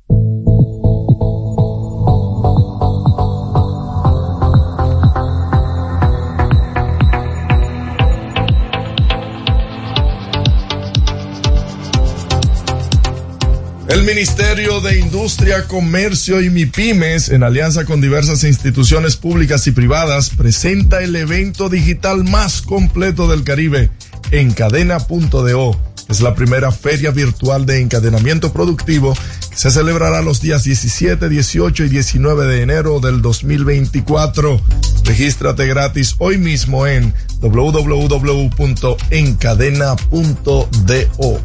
El Ministerio de Industria, Comercio y MIPIMES, en alianza con diversas instituciones públicas y privadas, presenta el evento digital más completo del Caribe, Encadena.do. Es la primera feria virtual de encadenamiento productivo que se celebrará los días 17, 18 y 19 de enero del 2024. Regístrate gratis hoy mismo en www.encadena.do.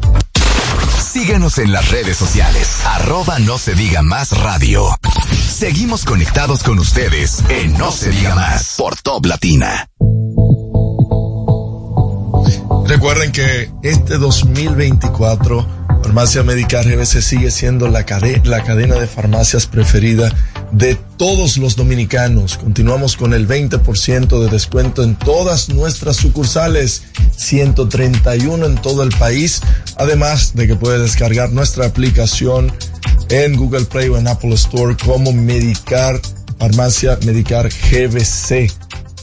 Síguenos en las redes sociales, arroba no se diga más radio. Seguimos conectados con ustedes en No se diga más por Top Latina. Recuerden que este 2024 Farmacia Médica RBC sigue siendo la, la cadena de farmacias preferida de todos los dominicanos. Continuamos con el 20% de descuento en todas nuestras sucursales, 131 en todo el país, además de que puede descargar nuestra aplicación en Google Play o en Apple Store como Medicar, Farmacia Medicar GBC.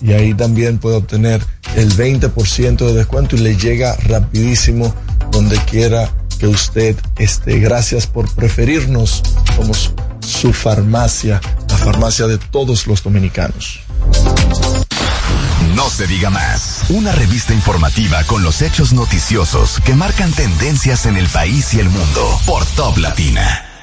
Y ahí también puede obtener el 20% de descuento y le llega rapidísimo donde quiera que usted esté. Gracias por preferirnos. Somos su farmacia, la farmacia de todos los dominicanos. No se diga más. Una revista informativa con los hechos noticiosos que marcan tendencias en el país y el mundo por Top Latina.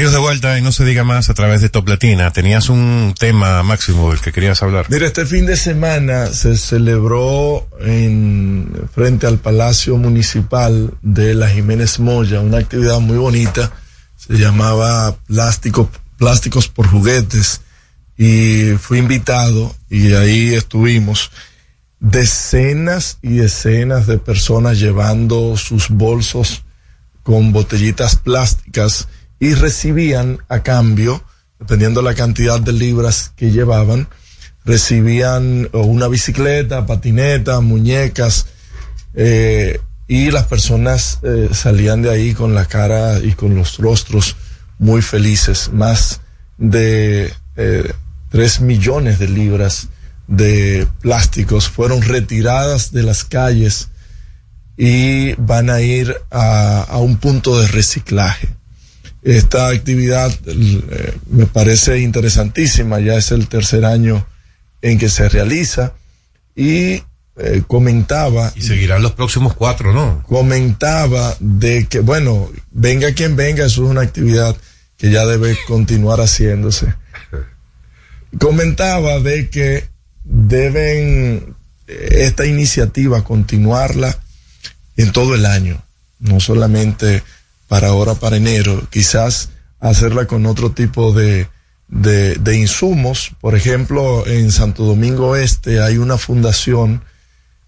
Amigos de vuelta y no se diga más a través de Top Latina. Tenías un tema máximo del que querías hablar. Mira, este fin de semana se celebró en frente al Palacio Municipal de la Jiménez Moya una actividad muy bonita. Se llamaba Plástico, Plásticos por Juguetes y fui invitado y ahí estuvimos decenas y decenas de personas llevando sus bolsos con botellitas plásticas y recibían a cambio, dependiendo la cantidad de libras que llevaban, recibían una bicicleta, patineta, muñecas, eh, y las personas eh, salían de ahí con la cara y con los rostros muy felices. Más de eh, tres millones de libras de plásticos fueron retiradas de las calles y van a ir a, a un punto de reciclaje. Esta actividad eh, me parece interesantísima, ya es el tercer año en que se realiza y eh, comentaba... Y seguirán los próximos cuatro, ¿no? Comentaba de que, bueno, venga quien venga, eso es una actividad que ya debe continuar haciéndose. Comentaba de que deben esta iniciativa continuarla en todo el año, no solamente para ahora, para enero, quizás hacerla con otro tipo de, de, insumos. Por ejemplo, en Santo Domingo Este hay una fundación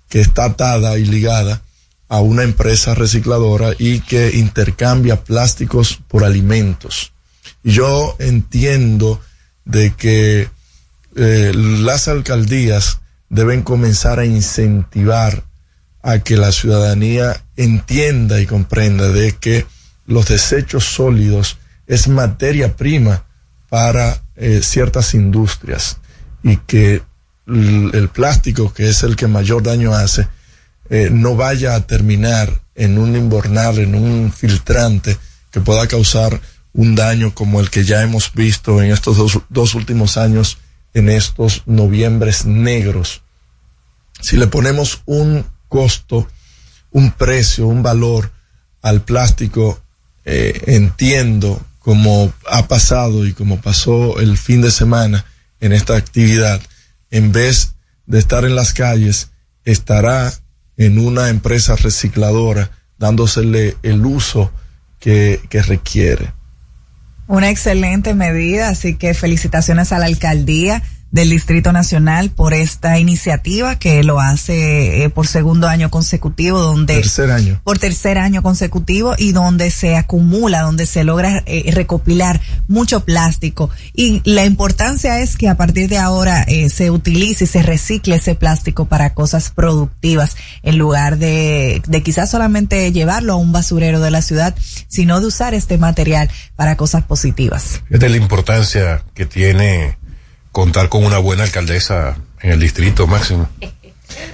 que está atada y ligada a una empresa recicladora y que intercambia plásticos por alimentos. Y yo entiendo de que eh, las alcaldías deben comenzar a incentivar a que la ciudadanía entienda y comprenda de que los desechos sólidos es materia prima para eh, ciertas industrias y que el plástico, que es el que mayor daño hace, eh, no vaya a terminar en un invernal, en un filtrante que pueda causar un daño como el que ya hemos visto en estos dos, dos últimos años, en estos noviembres negros. Si le ponemos un costo, un precio, un valor al plástico eh, entiendo como ha pasado y como pasó el fin de semana en esta actividad, en vez de estar en las calles, estará en una empresa recicladora dándosele el uso que, que requiere. Una excelente medida, así que felicitaciones a la alcaldía del Distrito Nacional por esta iniciativa que lo hace eh, por segundo año consecutivo, donde Tercer año. por tercer año consecutivo y donde se acumula, donde se logra eh, recopilar mucho plástico. Y la importancia es que a partir de ahora eh, se utilice y se recicle ese plástico para cosas productivas en lugar de, de quizás solamente llevarlo a un basurero de la ciudad, sino de usar este material para cosas positivas. Fíjate la importancia que tiene contar con una buena alcaldesa en el distrito máximo.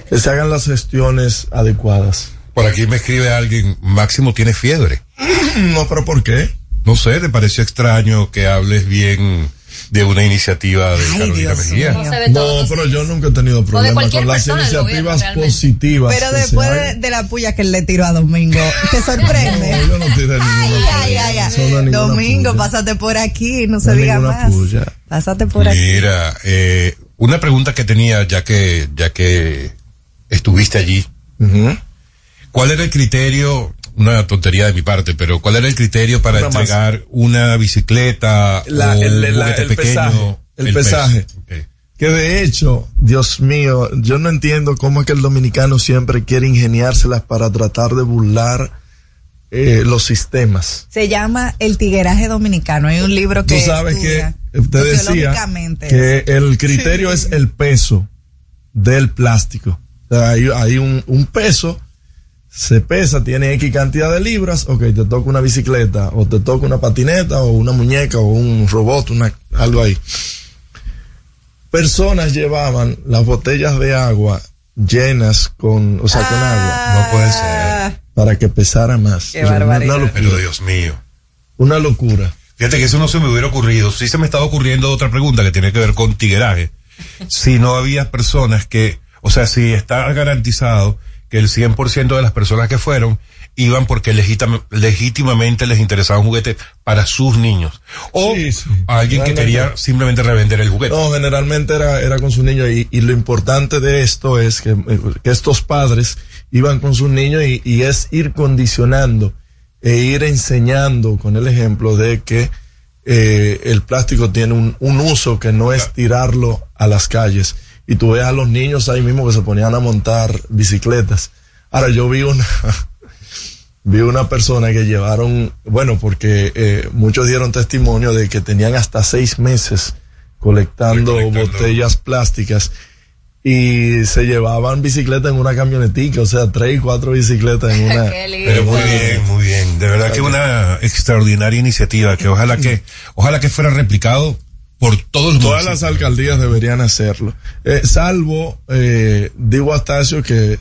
Que se hagan las gestiones adecuadas. Por aquí me escribe alguien, Máximo tiene fiebre. <clears throat> no, pero ¿por qué? No sé, ¿te pareció extraño que hables bien de una iniciativa de Carolina Mejía? No, pero yo nunca he tenido problemas con las iniciativas gobierno, positivas. Pero después de, la puya que él le tiró a Domingo, ¿te <laughs> sorprende? No, yo no tiré ninguna Ay, ay, ay. Domingo, pásate por aquí, no se No diga más. puya. Pásate por aquí. Mira, eh, una pregunta que tenía ya que, ya que estuviste allí. ¿Cuál era el criterio? Una tontería de mi parte, pero ¿cuál era el criterio para Una más. entregar una bicicleta La- o el, un el- juguete el pequeño? pesaje. El, El peso. pesaje. Que de hecho, Dios mío, yo no entiendo cómo es que el dominicano siempre quiere ingeniárselas para tratar de burlar eh, los sistemas. Se llama El Tigueraje Dominicano. Hay un libro que Tú sabes que te decía que el criterio Sí. es el peso del plástico. O sea, hay, hay un, un peso, se pesa, tiene X cantidad de libras, ok, te toca una bicicleta, o te toca una patineta, o una muñeca, o un robot, una, algo ahí. Personas llevaban las botellas de agua llenas con, o sea, con agua. No puede ser. Para que pesara más. Qué O sea, una- una barbaridad. locura. Pero Dios mío. Una locura. Fíjate que eso no se me hubiera ocurrido. Sí se me estaba ocurriendo otra pregunta que tiene que ver con tigueraje. Si no había personas que, o sea, si está garantizado que el 100% de las personas que fueron iban porque legítima- legítimamente les interesaba un juguete para sus niños. O alguien que quería simplemente revender el juguete. No, generalmente era, era con su niño y, y lo importante de esto es que, que estos padres iban con sus niños y, y es ir condicionando e ir enseñando con el ejemplo de que eh, el plástico tiene un, un uso que no es tirarlo a las calles. Y tú ves a los niños ahí mismo que se ponían a montar bicicletas. Ahora yo vi una, <laughs> vi una persona que llevaron, bueno, porque eh, muchos dieron testimonio de que tenían hasta seis meses colectando, botellas plásticas y se llevaban bicicletas en una camionetica, o sea, tres y cuatro bicicletas en <laughs> una. Pero muy bien, muy bien. De verdad que una extraordinaria iniciativa que ojalá que, ojalá que fuera replicado por todos los Todas las alcaldías deberían hacerlo. Eh, salvo, eh, digo Astacio que